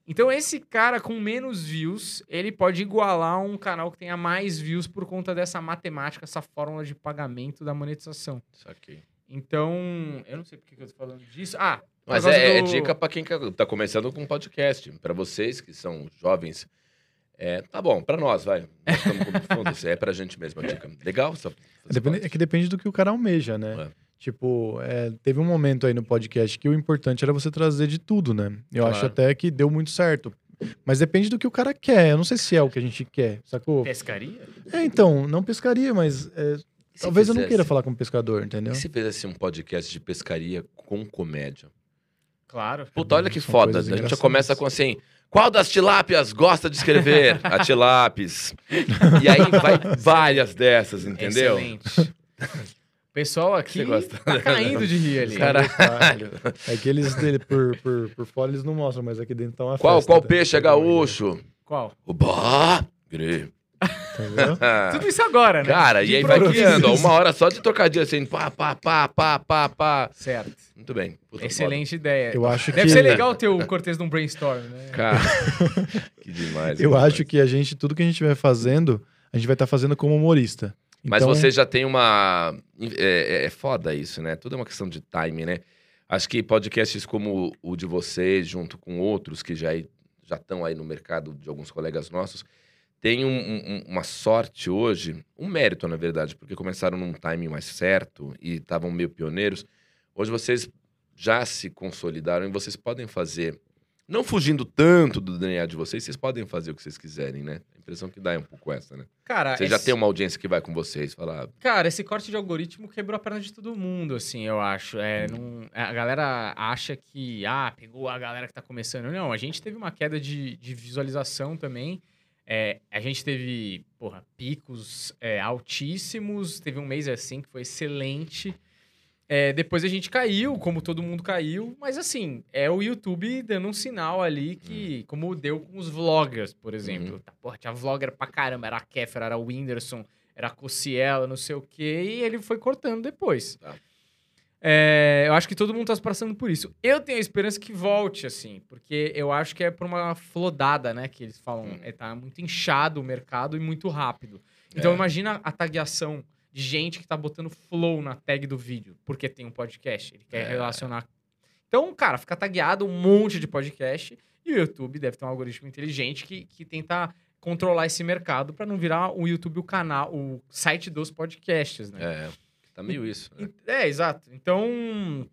Então, esse cara com menos views, ele pode igualar um canal que tenha mais views por conta dessa matemática, essa fórmula de pagamento da monetização. Isso aqui. Então, eu não sei por que que eu tô falando disso. Ah, Mas é, é do- dica pra quem quer- tá começando com podcast. Pra vocês que são jovens, é, tá bom, pra nós, vai. Nós estamos [laughs] é pra gente mesmo a dica. Legal? Só É, depende- é que depende do que o cara almeja, né? É. Tipo, é, teve um momento aí no podcast que o importante era você trazer de tudo, né? Eu Claro. acho até que deu muito certo. Mas depende do que o cara quer. Eu não sei se é o que a gente quer, sacou? Pescaria? É, então, não pescaria, mas é, talvez eu não fizesse- queira falar com pescador, entendeu? E se fizesse um podcast de pescaria com comédia? Claro. Puta, olha que foda. A gente já começa com assim: qual das tilápias gosta de escrever? [laughs] a tilápis. E aí vai várias dessas, entendeu? Excelente. O pessoal [laughs] aqui tá caindo de rir ali. Caralho. [laughs] É que eles dele, por, por, por fora eles não mostram, mas aqui dentro tá uma Qual, festa, qual tá? peixe é gaúcho? Qual? O bagre. Tá vendo? [laughs] Tudo isso agora, né? Cara, De e aí vai criando, ó, uma hora só de trocadilho assim, pá, pá, pá, pá, pá, pá. Certo. Muito bem. Puta Excelente ideia. Eu acho Deve que... ser legal ter o Cortez num brainstorm, né? foda. Cara, [laughs] que demais. Eu demais. acho que a gente, tudo que a gente vai fazendo, a gente vai estar fazendo como humorista. Mas Então, você já tem uma. É, é- é foda isso, né? Tudo é uma questão de time, né? Acho que podcasts como o de vocês, junto com outros que já já estão aí no mercado de alguns colegas nossos, tem um- um- uma sorte hoje, um mérito, na verdade, porque começaram num timing mais certo e estavam meio pioneiros. Hoje vocês já se consolidaram e vocês podem fazer, não fugindo tanto do DNA de vocês, vocês podem fazer o que vocês quiserem, né? A impressão que dá é um pouco essa, né? Cara, Você já esse- tem uma audiência que vai com vocês, falar, Cara, esse corte de algoritmo quebrou a perna de todo mundo, assim, eu acho. É, não- a galera acha que, ah, pegou a galera que tá começando. Não, a gente teve uma queda de, de visualização também. É, a gente teve, porra, picos é, altíssimos. Teve um mês assim que foi excelente. É, depois a gente caiu, como todo mundo caiu. Mas assim, é o YouTube dando um sinal ali que, como deu com os vloggers, por exemplo. Uhum. Tá, porra, tinha vlogger pra caramba. Era a Kéfera, era o Whindersson, era a Cossiela, não sei o quê. E ele foi cortando depois. Tá. É, eu acho que todo mundo tá passando por isso. Eu tenho a esperança que volte, assim, porque eu acho que é por uma flodada, né? Que eles falam. Hum. É, tá muito inchado o mercado e muito rápido. Então É. imagina a tagueação de gente que tá botando flow na tag do vídeo, porque tem um podcast. Ele quer É. relacionar. Então, cara, fica tagueado um monte de podcast e o YouTube deve ter um algoritmo inteligente que, que tenta controlar esse mercado para não virar o YouTube o canal, o site dos podcasts, né? É, tá meio isso. Né? É, exato. Então,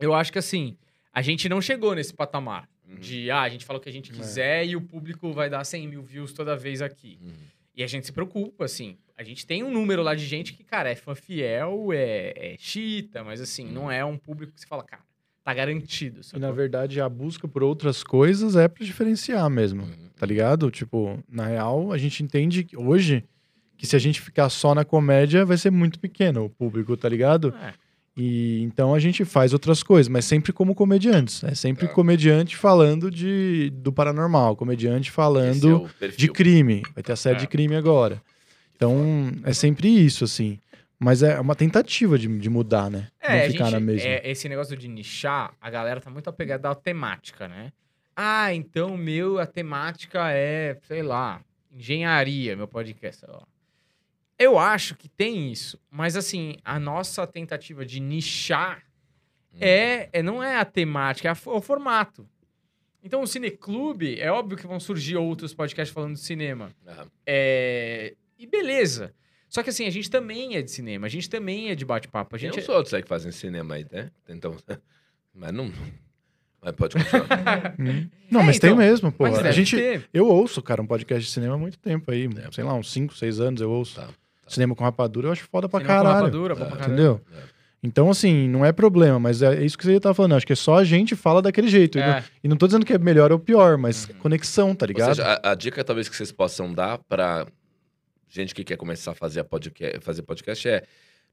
eu acho que assim, a gente não chegou nesse patamar Uhum. de, ah, a gente fala o que a gente É. quiser e o público vai dar 100 mil views toda vez aqui. Uhum. E a gente se preocupa, assim. A gente tem um número lá de gente que, cara, é fã fiel, é, é chita, mas assim, Uhum. não é um público que você fala, cara, tá garantido. E sacou? na verdade, a busca por outras coisas é pra diferenciar mesmo, Uhum. tá ligado? Tipo, na real, a gente entende que hoje que se a gente ficar só na comédia, vai ser muito pequeno o público, tá ligado? É. E então a gente faz outras coisas, mas sempre como comediantes. É sempre Tá. comediante falando de, do paranormal, comediante é falando perfil. de crime. Vai ter a série É. de crime agora. Então, é sempre isso, assim. Mas é uma tentativa de, de mudar, né? É, Não ficar gente, na mesma. é, esse negócio de nichar, a galera tá muito apegada à temática, né? Ah, então meu, a temática é, sei lá, engenharia, meu podcast, lá. Eu acho que tem isso, mas assim, a nossa tentativa de nichar Hum. é, é não é a temática, é a fo- o formato. Então, o Cineclube, é óbvio que vão surgir outros podcasts falando de cinema. Ah, É, E beleza. Só que assim, a gente também é de cinema, a gente também é de bate-papo. A Tem uns outros aí que fazem cinema aí, né? Então, [laughs] mas não... Mas pode continuar. [laughs] Não, É, mas então, tem mesmo, pô. Mas a gente, ter. eu ouço, cara, um podcast de cinema há muito tempo aí. É. Sei lá, uns 5, 6 anos eu ouço. Tá, Cinema com rapadura eu acho foda pra Cinema com caralho. rapadura, bom pra É. caralho. Entendeu? É. Então, assim, não é problema, mas é isso que você tava falando. Acho que é só a gente fala daquele jeito. E, não, É, e não tô dizendo que é melhor ou pior, mas Uhum. conexão, tá Ou ligado? seja, a, a dica talvez que vocês possam dar pra gente que quer começar a fazer, a podcast, fazer podcast é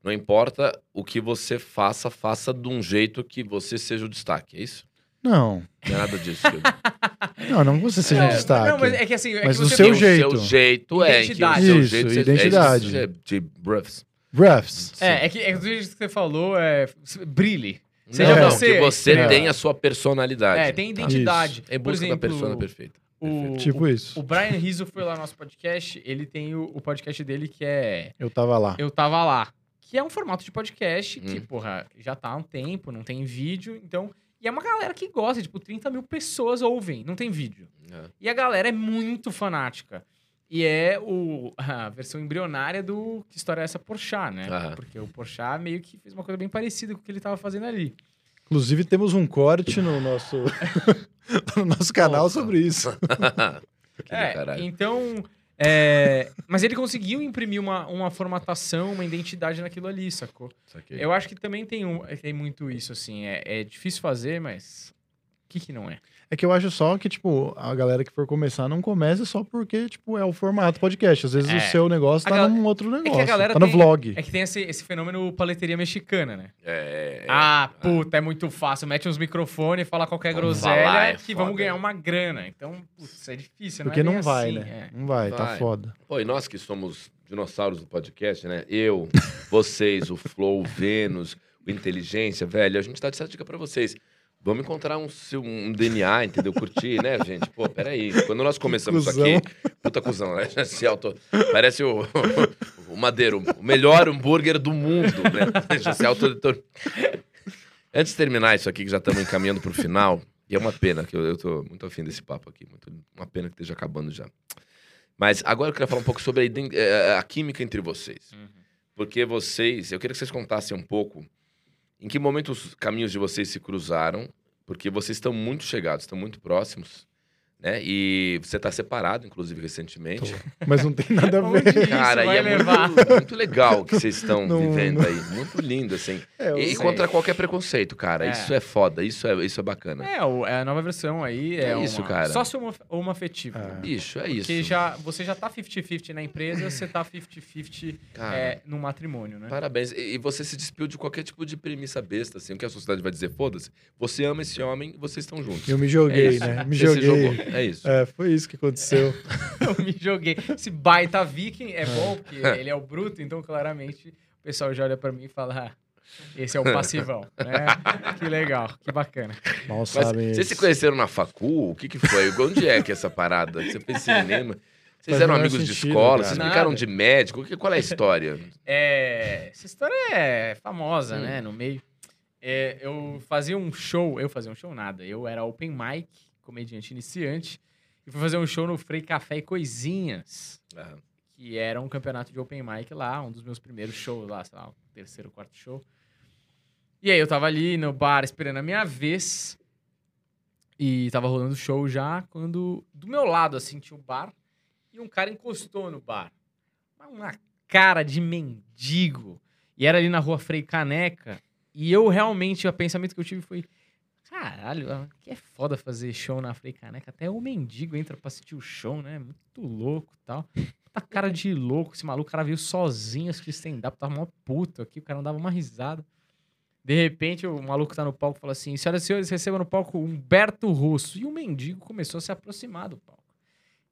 não importa o que você faça, faça de um jeito que você seja o destaque, é isso? Não, Não é nada disso. que [laughs] não, não que você seja É, um destaque. Não, mas é que assim, é Mas que você seu Que o jeito. seu jeito é. em que o Identidade. seu Isso, jeito, você- identidade. É, isso, é de bruffs. Refs. É, é que, é que do jeito que você falou, é, brilhe. Não, Seja não, você. que você É. tem a sua personalidade. É, tem Tá. identidade. Em Por busca exemplo, da persona perfeita. o, Tipo o, isso. o Brian Rizzo foi lá no nosso podcast, ele tem o, o podcast dele que é Eu tava lá. Eu Tava Lá. Que é um formato de podcast que, Hum. porra, já tá há um tempo, não tem vídeo. Então, E é uma galera que gosta, tipo, 30 mil pessoas ouvem, não tem vídeo. É. E a galera é muito fanática. E é o, [laughs] a versão embrionária do Que História é essa Porchat, né? Aham. Porque o Porchat meio que fez uma coisa bem parecida com o que ele tava fazendo ali. Inclusive, temos um corte no nosso, [laughs] no nosso canal Opa. sobre isso. [laughs] É, então... é, mas ele conseguiu imprimir uma, uma formatação, uma identidade naquilo ali, sacou? Saquei. Eu acho que também tem, um, tem muito isso, assim. É, é difícil fazer, mas... O que que não é? É que eu acho só que, tipo, a galera que for começar não comece só porque, tipo, é o formato podcast. Às vezes É. o seu negócio A tá gal- num outro negócio. galera tá no tem- vlog. É que tem esse, esse fenômeno paleteria mexicana, né? É, é, ah, puta, é muito fácil. Mete uns microfones, fala qualquer Vamos groselha falar, é que foda. vamos ganhar uma grana. Então, putz, é difícil, Porque não é não vai, assim, né? é. Não vai, tá Vai. foda. Pô, e nós que somos dinossauros do podcast, né? Eu, vocês, o Flow, o Vênus, o Inteligência, velho, a gente tá de dica pra vocês. Vamos encontrar um, um DNA, entendeu? Curtir, né, gente? Pô, peraí. Quando nós começamos isso aqui... Puta cuzão, né? [laughs] Se auto... Parece o, o Madeiro, o melhor hambúrguer do mundo, né? Já se auto Antes de terminar isso aqui, que já estamos encaminhando pro final, e é uma pena, que eu, eu tô muito afim desse papo aqui, muito, uma pena que esteja acabando já. Mas agora eu queria falar um pouco sobre a, iden- eh, a química entre vocês. Uhum. Porque vocês, eu queria que vocês contassem um pouco em que momento os caminhos de vocês se cruzaram, porque vocês estão muito chegados, estão muito próximos, né? E você está separado, inclusive, recentemente. Mas não tem nada a [laughs] ver. isso Cara, e é muito, muito legal o que vocês estão Não- vivendo aí. Muito lindo, assim. É, E sei. contra qualquer preconceito, cara. É. Isso é foda, isso é, isso é bacana. É, o- é a nova versão aí. É, É isso, uma, cara. Sócio homo- homoafetivo. Ah. né? Bicho, é isso. Porque já, você já tá 50-50 na empresa, você tá 50-50 Cara, é, no matrimônio, né? Parabéns. E e você se despiu de qualquer tipo de premissa besta, assim. O que a sociedade vai dizer? Foda-se. Você ama esse homem e vocês estão juntos. Eu me É joguei, isso. né? [laughs] Me Você se joguei. É isso. É, foi isso que aconteceu. [laughs] Eu me joguei. Esse baita viking é bom, porque ele é o bruto, então claramente o pessoal já olha pra mim e fala: ah, esse é o [laughs] passivão, né? Que legal, que bacana. Mal Mas vocês se conheceram na facu? O que que foi? Onde é que é essa parada? Você fez cinema? Vocês eram amigos de sentido, escola? cara. Vocês Nada. brincaram de médico? Qual é a história? É, essa história é famosa, Hum. né? No meio. É, eu fazia um show, eu fazia um show nada. Eu era open mic, comediante iniciante, e fui fazer um show no Frei Café e Coisinhas, Ah, que era um campeonato de open mic lá, um dos meus primeiros shows lá, sei lá, o terceiro, quarto show. E aí eu tava ali no bar esperando a minha vez, e tava rolando o show já, quando do meu lado, assim, tinha o bar, e um cara encostou no bar. Uma cara de mendigo. E era ali na rua Frei Caneca. E eu realmente, o pensamento que eu tive foi: caralho, que é foda fazer show na Frei Caneca. Até o mendigo entra pra assistir o show, né? Muito louco e tal. Tá cara de louco. Esse maluco, o cara veio sozinho assistir stand-up. Tava mó puto aqui. O cara não dava uma risada. De repente, o maluco tá no palco e fala assim: Senhoras e senhores, recebam no palco Humberto Russo. E o mendigo começou a se aproximar do palco.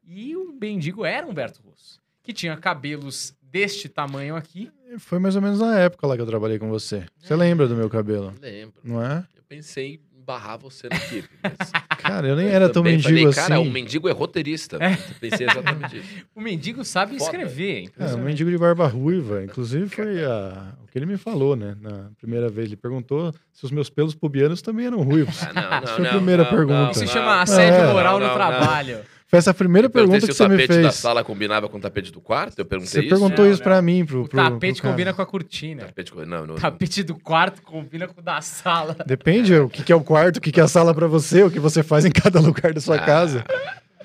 E o mendigo era Humberto Russo, que tinha cabelos deste tamanho aqui. Foi mais ou menos na época lá que eu trabalhei com você. Você É. lembra do meu cabelo? lembro. Não é? Eu pensei barrar você na equipe. Mas [laughs] Cara, eu nem era tão mendigo falei, assim. Cara, o mendigo é roteirista. Eu pensei exatamente isso. [laughs] O mendigo sabe Foda. escrever. É, um impressionante. mendigo de barba ruiva. Inclusive, foi a- o que ele me falou, né? Na primeira vez. Ele perguntou se os meus pelos pubianos também eram ruivos. Ah, não, não, Essa foi a não, primeira não, pergunta. não, Isso chama assédio É. moral Não, no não, não. trabalho. Foi essa a primeira pergunta se que o você me tapete da fez. sala combinava com o tapete do quarto. Eu perguntei Você isso. perguntou Não, isso não. pra mim, pro, O pro- tapete pro cara. combina com a cortina. Tapete, não, não, O tapete do quarto combina com o da sala. Depende o que, que é o quarto, o que, que é a sala pra você, o que você faz em cada [laughs] lugar da sua Ah, casa.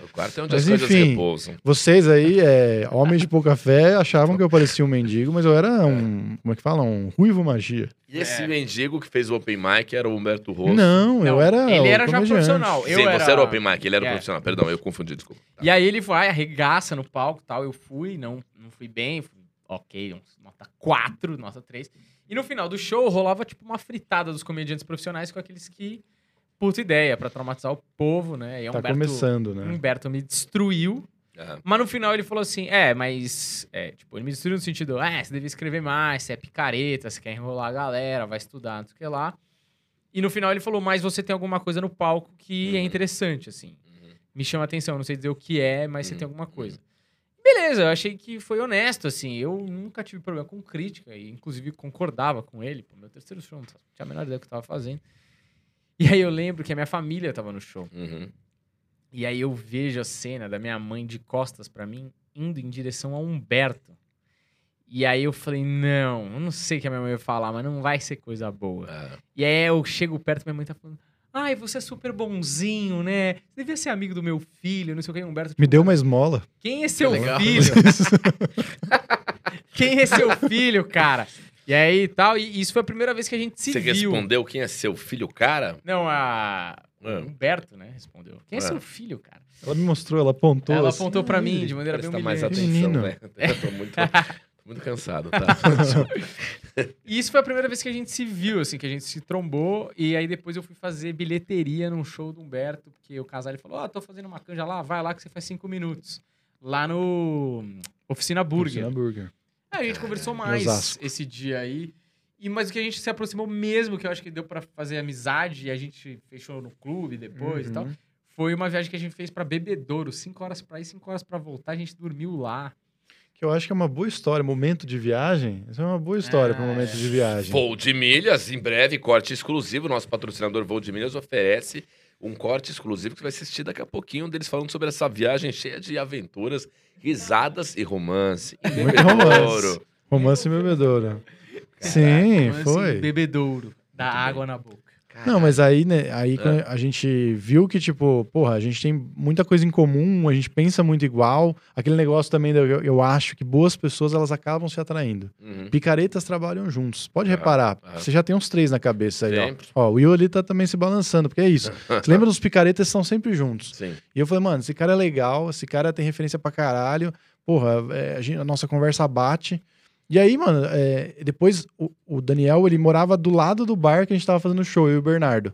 O quarto é onde Mas as coisas enfim. repousam. Vocês aí, é, homens de pouca fé, achavam que eu parecia um mendigo, mas eu era um. Como é que fala? Um ruivo magia. E esse É. mendigo que fez o open mic era o Humberto Rosso. Não, eu Não, era. Ele o era já profissional. Eu Sim, era... você era o open mic, ele era É. profissional. Perdão, eu confundi, desculpa. Tá. E aí ele vai, arregaça no palco e tal. Eu fui, não, não fui bem, fui ok, uns nota 4, nota 3. E no final do show rolava tipo uma fritada dos comediantes profissionais com aqueles que. Puta ideia, pra traumatizar o povo, né? E Tá Humberto, começando, né? Humberto me destruiu. Aham. Mas no final ele falou assim: é, mas. É, tipo, ele me destruiu no sentido: é, você devia escrever mais, você é picareta, você quer enrolar a galera, vai estudar, não sei o que lá. E no final ele falou: mas você tem alguma coisa no palco que é Uhum. interessante, assim. Uhum. Me chama atenção, não sei dizer o que é, mas você Uhum. tem alguma coisa. Beleza, eu achei que foi honesto, assim. Eu nunca tive problema com crítica, e inclusive concordava com ele. Pô, meu terceiro show, não tinha a menor ideia do que eu tava fazendo. E aí eu lembro que a minha família tava no show. Uhum. E aí eu vejo a cena da minha mãe de costas pra mim, indo em direção a Humberto. E aí eu falei, não, eu não sei o que a minha mãe vai falar, mas não vai ser coisa boa. Ah, E aí eu chego perto, minha mãe tá falando, ai, você é super bonzinho, né? Você devia ser amigo do meu filho, não sei o que, Humberto. Me deu uma esmola. Quem é seu filho? [laughs] [laughs] Quem é seu filho, cara? E aí tal, e isso foi a primeira vez que a gente se Você viu. respondeu quem é seu filho, cara? Não, a... Ah. Humberto, né, respondeu. Quem é Ah. seu filho, cara? Ela me mostrou, ela apontou. Ela assim. apontou pra mim de maneira bem Presta mais humilhante. atenção, Menino. né? [laughs] Eu tô muito, tô muito cansado, tá? [laughs] E isso foi a primeira vez que a gente se viu, assim, que a gente se trombou. E aí depois eu fui fazer bilheteria num show do Humberto, porque o casal ele falou: Ó, tô fazendo uma canja lá, vai lá que você faz cinco minutos. Lá no Oficina Burger. Oficina Burger. Aí a gente conversou mais Osasco. esse dia aí. E, mas o que a gente se aproximou mesmo, que eu acho que deu pra fazer amizade, e a gente fechou no clube depois e tal, Uhum. foi uma viagem que a gente fez pra Bebedouro. Cinco horas pra ir, cinco horas pra voltar. A gente dormiu lá. Que eu acho que é uma boa história. Momento de viagem. Isso é uma boa história para um momento é. de viagem. Voo de milhas, em breve, corte exclusivo. Nosso patrocinador Voo de Milhas oferece um corte exclusivo que você vai assistir daqui a pouquinho deles falando sobre essa viagem cheia de aventuras, risadas e romance. Muito Bebedouro. romance. Romance e bebedoura. Sim, foi. Bebedouro. Da Muito bem. água na boca. Não, mas aí, né, aí É. a gente viu que, tipo, porra, a gente tem muita coisa em comum, a gente pensa muito igual. Aquele negócio também, eu, eu acho que boas pessoas, elas acabam se atraindo. Uhum. Picaretas trabalham juntos. Pode Ah, reparar, ah. você já tem uns três na cabeça aí, ó. Sempre. Ó, o Will ali tá também se balançando, porque é isso. [laughs] Você lembra dos picaretas são sempre juntos. Sim. E eu falei, mano, esse cara é legal, esse cara tem referência pra caralho. Porra, é, a, gente- a nossa conversa bate. E aí, mano, é, depois o, o Daniel, ele morava do lado do bar que a gente tava fazendo o show, eu e o Bernardo.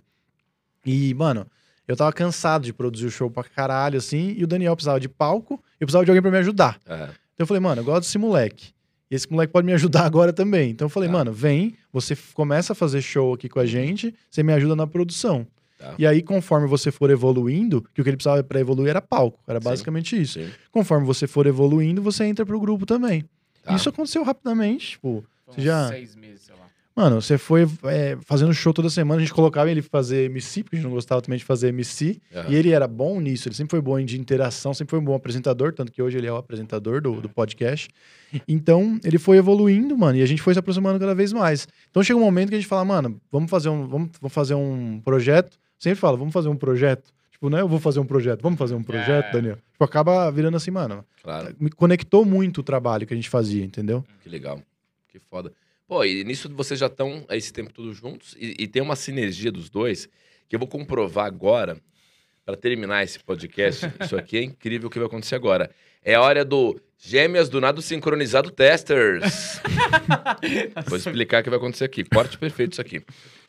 E, mano, eu tava cansado de produzir o show pra caralho, assim, e o Daniel precisava de palco, eu precisava de alguém pra me ajudar. Ah, Então eu falei, mano, eu gosto desse moleque. E esse moleque pode me ajudar [laughs] agora também. Então eu falei, Tá. mano, vem, você começa a fazer show aqui com a gente, você me ajuda na produção. Tá. E aí, conforme você for evoluindo, que o que ele precisava pra evoluir era palco. Era Sim. basicamente isso. sim. Conforme você for evoluindo, você entra pro grupo também. Tá. Isso aconteceu rapidamente, tipo... Você já- seis meses, sei lá. Mano, você foi é, fazendo show toda semana, a gente colocava ele fazer MC, porque a gente não gostava também de fazer MC. Aham. E ele era bom nisso, ele sempre foi bom de interação, sempre foi um bom apresentador, tanto que hoje ele é o apresentador do, do podcast. Então, ele foi evoluindo, mano, e a gente foi se aproximando cada vez mais. Então chega um momento que a gente fala, mano, vamos fazer um, vamos, vamos fazer um projeto. Sempre fala, vamos fazer um projeto. Tipo, não é eu vou fazer um projeto, vamos fazer um projeto, É. Daniel. Tipo, acaba virando assim, mano. Claro. Me conectou muito o trabalho que a gente fazia, entendeu? Que legal. Que foda. Pô, e nisso vocês já estão esse tempo todos juntos e, e tem uma sinergia dos dois que eu vou comprovar agora para terminar esse podcast. [laughs] Isso aqui é incrível o que vai acontecer agora. É a hora do Gêmeas do Nado Sincronizado Testers. [laughs] vou explicar o que vai acontecer aqui. Corte perfeito isso aqui.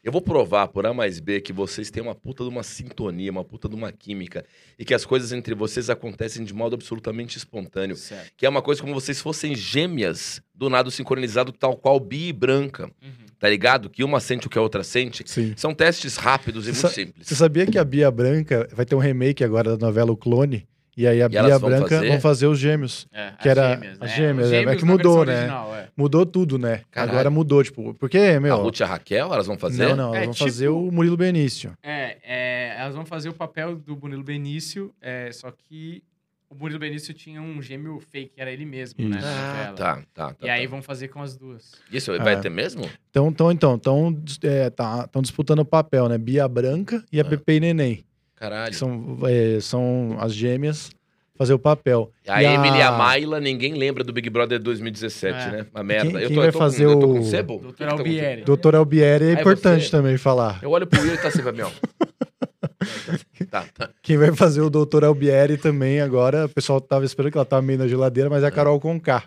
Eu vou provar por A mais B que vocês têm uma puta de uma sintonia, uma puta de uma química e que as coisas entre vocês acontecem de modo absolutamente espontâneo Certo. que é uma coisa como vocês fossem gêmeas do nado sincronizado, tal qual Bi e Branca, Uhum. tá ligado? Que uma sente o que a outra sente. Sim. São testes rápidos e Você muito simples. Você sabia que a Bia Branca vai ter um remake agora da novela O Clone? E aí a E Bia vão Branca fazer? vão fazer os gêmeos. É, Que era as gêmeas, Os é, é que mudou, né? original, é. Mudou tudo, né? Caralho. Agora mudou, tipo, porque, meu. A Ruth e a Raquel, elas vão fazer? Não, não, elas É, vão tipo- fazer o Murilo Benício. É, é, elas vão fazer o papel do Murilo Benício, é, só que o Murilo Benício tinha um gêmeo fake, era ele mesmo, né? Isso. na Ah, tá, tá, tá. E aí tá. vão fazer com as duas. Isso vai É. ter mesmo? Então, então, então, então é, tá, estão disputando o papel, né? Bia Branca e a Ah. Pepe e Neném. Caralho. Que são, é, são as gêmeas fazer o papel. A E Emily e a Mayla, ninguém lembra do Big Brother 2017, É. né? Uma merda. Quem- eu, quem tô, vai eu, tô fazer com, eu tô o- com sebo? O Doutor que tá? Albieri. Doutor Albieri é é importante você? também falar. Eu olho pro Will e tá assim pra mim, ó. [laughs] tá, tá. Quem vai fazer o Doutor Albieri também agora, o pessoal tava esperando que ela tava meio na geladeira, mas é a Carol Conká.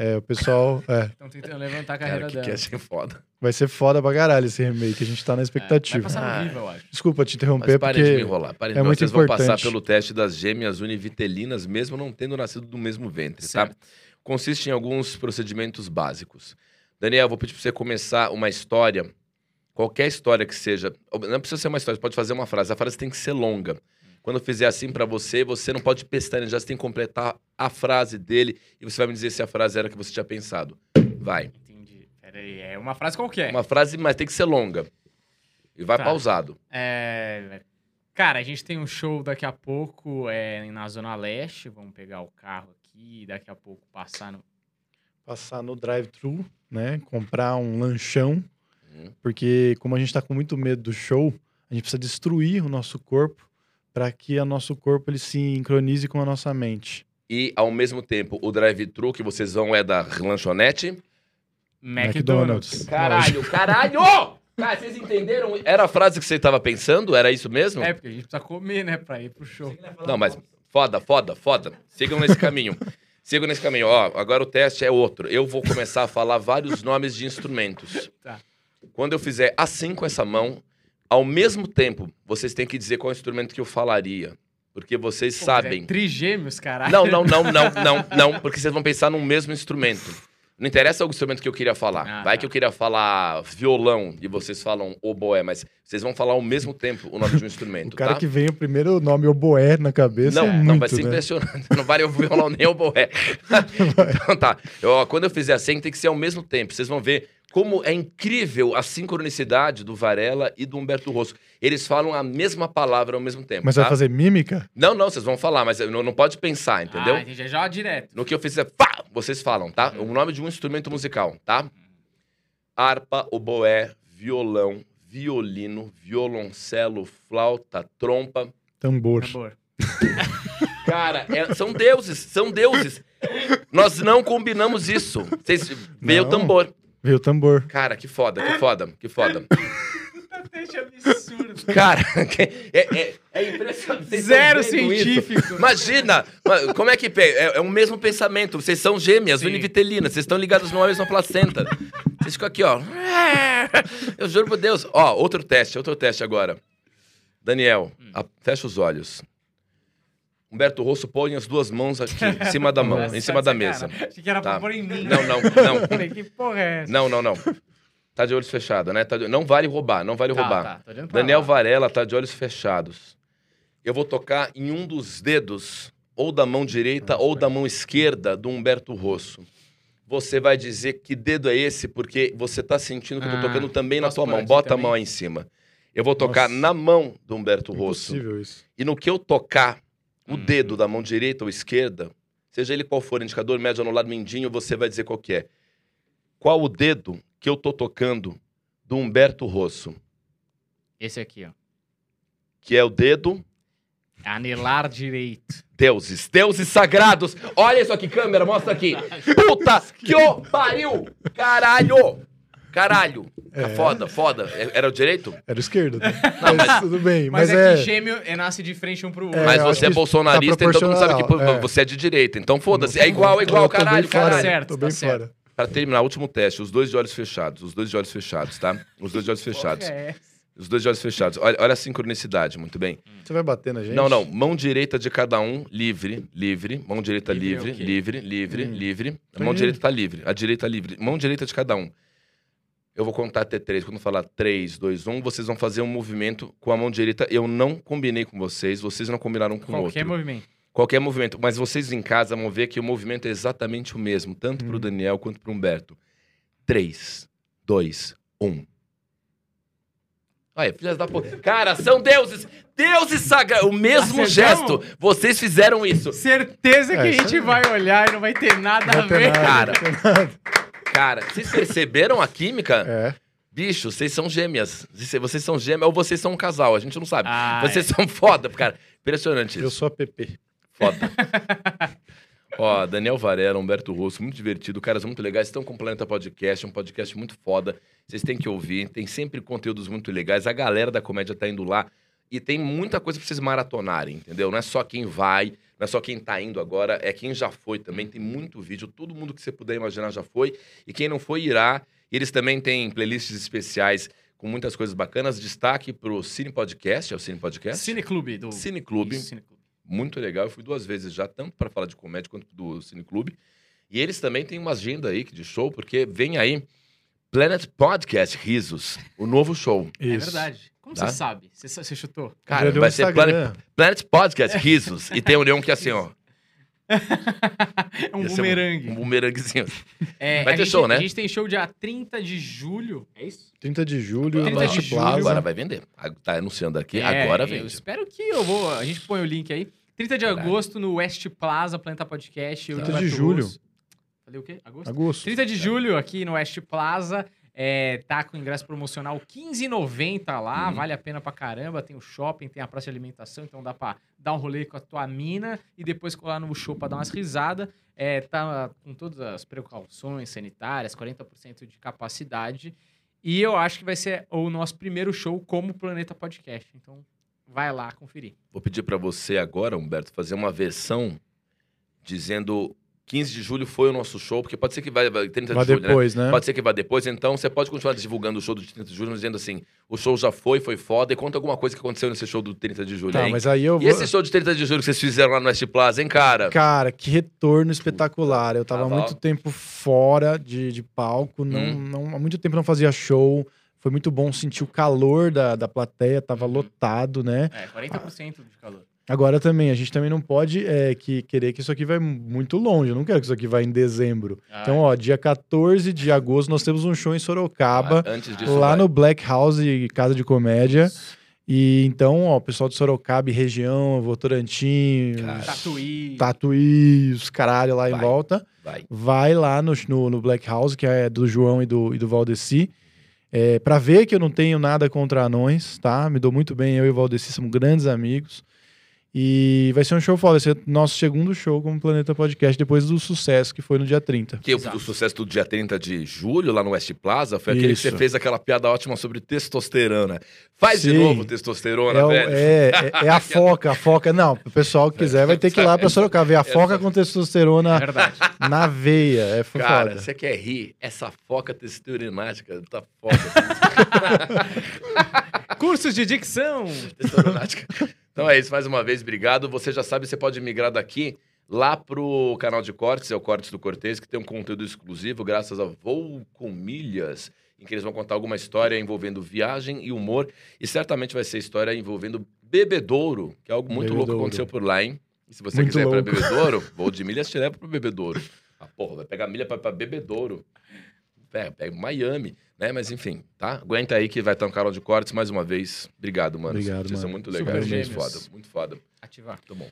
É, o pessoal, é, [laughs] Estão tentando levantar a Cara, carreira que dela. casting foda. vai ser foda pra caralho esse remake, a gente tá na É, vai expectativa. passar no eu acho. Desculpa te Mas interromper, parem de me enrolar. Parem é de... muito Vocês vão passar importante. pelo teste das gêmeas univitelinas, mesmo não tendo nascido do mesmo ventre, tá? Certo. Consiste em alguns procedimentos básicos. Daniel, vou pedir pra você começar uma história, qualquer história que seja. Não precisa ser uma história, você pode fazer uma frase. A frase tem que ser longa. Quando eu fizer assim pra você, você não pode pestanejar, você tem que completar a frase dele e você vai me dizer se a frase era a que você tinha pensado. Vai. Entendi. Pera aí, é uma frase qualquer. Uma frase, mas tem que ser longa. E vai Tá. pausado. É, Cara, a gente tem um show daqui a pouco é, na Zona Leste. Vamos pegar o carro aqui e daqui a pouco passar no. Passar no drive-thru, né? Comprar um lanchão. Uhum. Porque como a gente tá com muito medo do show, a gente precisa destruir o nosso corpo para que o nosso corpo ele se sincronize com a nossa mente. E, ao mesmo tempo, o drive-thru que vocês vão é da lanchonete. McDonald's. Caralho, caralho! Cara, vocês entenderam? Era a frase que você estava pensando? Era isso mesmo? É, porque a gente precisa comer, né, pra ir pro show. Não, mas foda, foda, foda. Sigam nesse caminho. [laughs] Sigam nesse caminho. Ó, agora o teste é outro. Eu vou começar a falar vários nomes de instrumentos. Tá. Quando eu fizer assim com essa mão, ao mesmo tempo, vocês têm que dizer qual instrumento que eu falaria. Porque vocês Pô, sabem. É trigêmeos, caralho. Não, não, não, não, [laughs] não, não, porque vocês vão pensar num mesmo instrumento. Não interessa o instrumento que eu queria falar. Ah, Vai tá. que eu queria falar violão e vocês falam oboé, mas vocês vão falar ao mesmo tempo o nome de um [laughs] instrumento, O cara tá? que vem o primeiro nome oboé na cabeça Não, é não, muito, vai ser né? impressionante. Não vale o violão nem o boé. [laughs] então tá. Eu, quando eu fizer assim, tem que ser ao mesmo tempo. Vocês vão ver como é incrível a sincronicidade do Varela e do Humberto Rosso. Eles falam a mesma palavra ao mesmo tempo. Mas tá? vai fazer mímica? Não, não, vocês vão falar, mas não, não pode pensar, entendeu? Ah, entendi. Já direto. No que eu fizer, pá, vocês falam, tá? O nome de um instrumento musical, tá? Harpa, oboé, violão, violino, violoncelo, flauta, trompa. Tambor. Tambor. [laughs] Cara, é- são deuses, são deuses. Nós não combinamos isso. Vocês veio o tambor. Veio o tambor. Cara, que foda, que foda, que foda. [laughs] Deixa absurdo. Cara, é, é, é impressionante. Zero vendo isso? científico. Imagina, ma- como é que é, é o mesmo pensamento. Vocês são gêmeas, univitelinas, vocês estão ligadas numa mesma placenta. Vocês ficam aqui, ó. Eu juro por Deus. Ó, outro teste, outro teste agora. Daniel, Hum. a- fecha os olhos. Humberto Rosso põe as duas mãos aqui, em cima da mão, [laughs] em cima da mesa. Achei que era Tá. pra pôr em mim. Não, não, não. [laughs] Falei, que porra é essa? Não, não, não. Tá de olhos fechados, né? Tá de- Não vale roubar, não vale Tá, roubar. tá, Daniel lá. Varela tá de olhos fechados. Eu vou tocar em um dos dedos, ou da mão direita ou da mão esquerda do Humberto Rosso. Você vai dizer que dedo é esse, porque você tá sentindo que eu tô Ah, tocando também na tua mão. Bota a também? mão aí em cima. Eu vou tocar Nossa. na mão do Humberto Rosso. Impossível isso. E no que eu tocar o Hum. dedo da mão direita ou esquerda, seja ele qual for, indicador, médio, anulado, mindinho, você vai dizer qual que é. Qual o dedo que eu tô tocando do Humberto Rosso? Esse aqui, ó. Que é o dedo Anelar direito. deuses, deuses sagrados. Olha isso aqui, câmera, mostra aqui. [laughs] Puta que o pariu! Caralho! Caralho! É. Foda, foda. É- Era o direito? Era o esquerdo, né? Não, mas, mas- tudo bem. Mas, Mas, é, é, que gêmeo é, nasce de frente um pro outro. É, Mas você é que bolsonarista, tá então todo mundo sabe que é. você é de direita. Então foda-se. É igual, é igual, eu tô bem caralho, fora, caralho. certo, Tô tá bem certo. fora. Pra terminar, último teste, os dois de olhos fechados, os dois de olhos fechados, tá? Os dois de olhos fechados. É. Os dois de olhos fechados. Olha, olha a sincronicidade, muito bem. Você vai bater na gente? Não, não. Mão direita de cada um, livre, livre. Mão direita Livre é livre, livre, livre, Hum. livre. A Tô mão direita tá livre, a direita livre. Mão direita de cada um. Eu vou contar até três. Quando eu falar três, dois, um, vocês vão fazer um movimento com a mão direita. Eu não combinei com vocês, vocês não combinaram com o Qualquer outro. movimento. Qualquer movimento. Mas vocês em casa vão ver que o movimento é exatamente o mesmo, tanto Hum. pro Daniel quanto pro Humberto. Três, dois, um. Olha, filhas da puta. Cara, são deuses! Deuses sagrados! O mesmo Acertamos? gesto! Vocês fizeram isso! Certeza que É, a gente vai olhar e não vai ter nada Não a vai ter ver. nada, cara. Cara, vocês perceberam a química? É. Bicho, vocês são gêmeas. Vocês são gêmeas ou vocês são um casal, a gente não sabe. Ah, vocês são foda, cara. Impressionante Eu isso. sou a PP. Foda. [laughs] Ó, Daniel Varela, Humberto Rosso, muito divertido, caras muito legais. Estão com o Planeta Podcast, um podcast muito foda. Vocês têm que ouvir, tem sempre conteúdos muito legais. A galera da comédia tá indo lá e tem muita coisa pra vocês maratonarem, entendeu? Não é só quem vai, não é só quem tá indo agora, é quem já foi também. Tem muito vídeo, todo mundo que você puder imaginar já foi. E quem não foi, irá. E eles também têm playlists especiais com muitas coisas bacanas. Destaque pro Cine Podcast, é o Cine Podcast? Cine Clube do... Cine Clube Isso, Cine Clube. muito legal. Eu fui duas vezes já, tanto para falar de comédia quanto do Cine Clube. E eles também têm uma agenda aí de show, porque vem aí Planet Podcast Risos, o novo show. É Isso. verdade. Como Tá? você sabe? Você, você chutou? Cara, vai ser. Planet, Planet Podcast Risos. e tem um leão que é assim, ó. [laughs] é um Ia ser bumerangue. Um bumeranguezinho. É, Vai a ter gente- show, né? A gente tem show dia 30 de julho. É isso? 30 de julho, 30 no de West julho. Plaza. Agora vai vender. Tá anunciando aqui, É, agora Eu vende. espero que eu vou. A gente põe o link aí. 30 de Caralho. agosto no West Plaza, Planeta Podcast. eu e o 30 de julho. Falei o quê? Agosto? Agosto. 30 de julho aqui no West Plaza. É, tá com ingresso promocional 15,90 lá, Uhum. vale a pena pra caramba. Tem o shopping, tem a praça de alimentação, então dá pra dar um rolê com a tua mina e depois colar no show pra dar umas risadas. É, tá com todas as precauções sanitárias, 40% de capacidade. E eu acho que vai ser o nosso primeiro show como Planeta Podcast. Então vai lá conferir. Vou pedir pra você agora, Humberto, fazer uma versão dizendo 15 de julho foi o nosso show, porque pode ser que vai, vai 30 Vai de julho, né? depois, né? Pode ser que vá depois, então você pode continuar divulgando o show do 30 de julho, dizendo assim: o show já foi, foi foda, e conta alguma coisa que aconteceu nesse show do 30 de julho, Tá, hein? mas aí eu E vou... esse show de 30 de julho que vocês fizeram lá no West Plaza, hein, cara? Cara, que retorno espetacular. Eu tava há Tava- muito tempo fora de, de palco, não, Hum. não, há muito tempo não fazia show. Foi muito bom sentir o calor da, da plateia, tava Uhum. lotado, né? É, 40% de calor. Agora também, a gente também não pode é, que, querer que isso aqui vai muito longe. Eu não quero que isso aqui vá em dezembro. Ah, Então, ó, dia 14 de agosto nós temos um show em Sorocaba, Ah, Antes disso, lá vai. no Black House Casa de Comédia. E então, ó, o pessoal de Sorocaba e região, Votorantim, Cara. Tatuí. Tatuí, os caralho lá em Vai. volta. Vai. vai lá no, no, no Black House, que é do João e do, e do Valdeci, é, para ver que eu não tenho nada contra anões, tá? Me dou muito bem, eu e o Valdeci somos grandes amigos. E vai ser um show foda, vai ser nosso segundo show como Planeta Podcast, depois do sucesso que foi no dia 30. Que o, Exato. o sucesso do dia 30 de julho, lá no West Plaza, foi aquele que Isso. você fez aquela piada ótima sobre testosterona. Faz de Sim. novo testosterona, É, velho. é, é- [laughs] é a foca, a foca. Não, o pessoal que quiser vai ter que ir lá pra Sorocaba ver a foca com É testosterona verdade. na veia. É f- Cara, foda. você quer rir? Essa foca testosteronática tá foda. [laughs] Cursos de dicção. testosteronática. Então é isso, mais uma vez, obrigado. Você já sabe, você pode migrar daqui lá pro canal de cortes, é o Cortes do Cortez, que tem um conteúdo exclusivo graças a Voo com Milhas, em que eles vão contar alguma história envolvendo viagem e humor, e certamente vai ser história envolvendo bebedouro, que é algo muito louco que Bebedouro. aconteceu por lá, hein? E se você Muito quiser ir pra louco. Bebedouro, Voo de Milhas te leva pro Bebedouro. Ah, porra, vai pegar milha pra, pra Bebedouro. É, pega, Miami, né? Mas enfim, tá? Aguenta aí que vai estar um Carol de Cortes mais uma vez. Obrigado, mano. Obrigado, Vocês mano. são muito legais. Muito foda, muito foda. Ativar. Muito bom.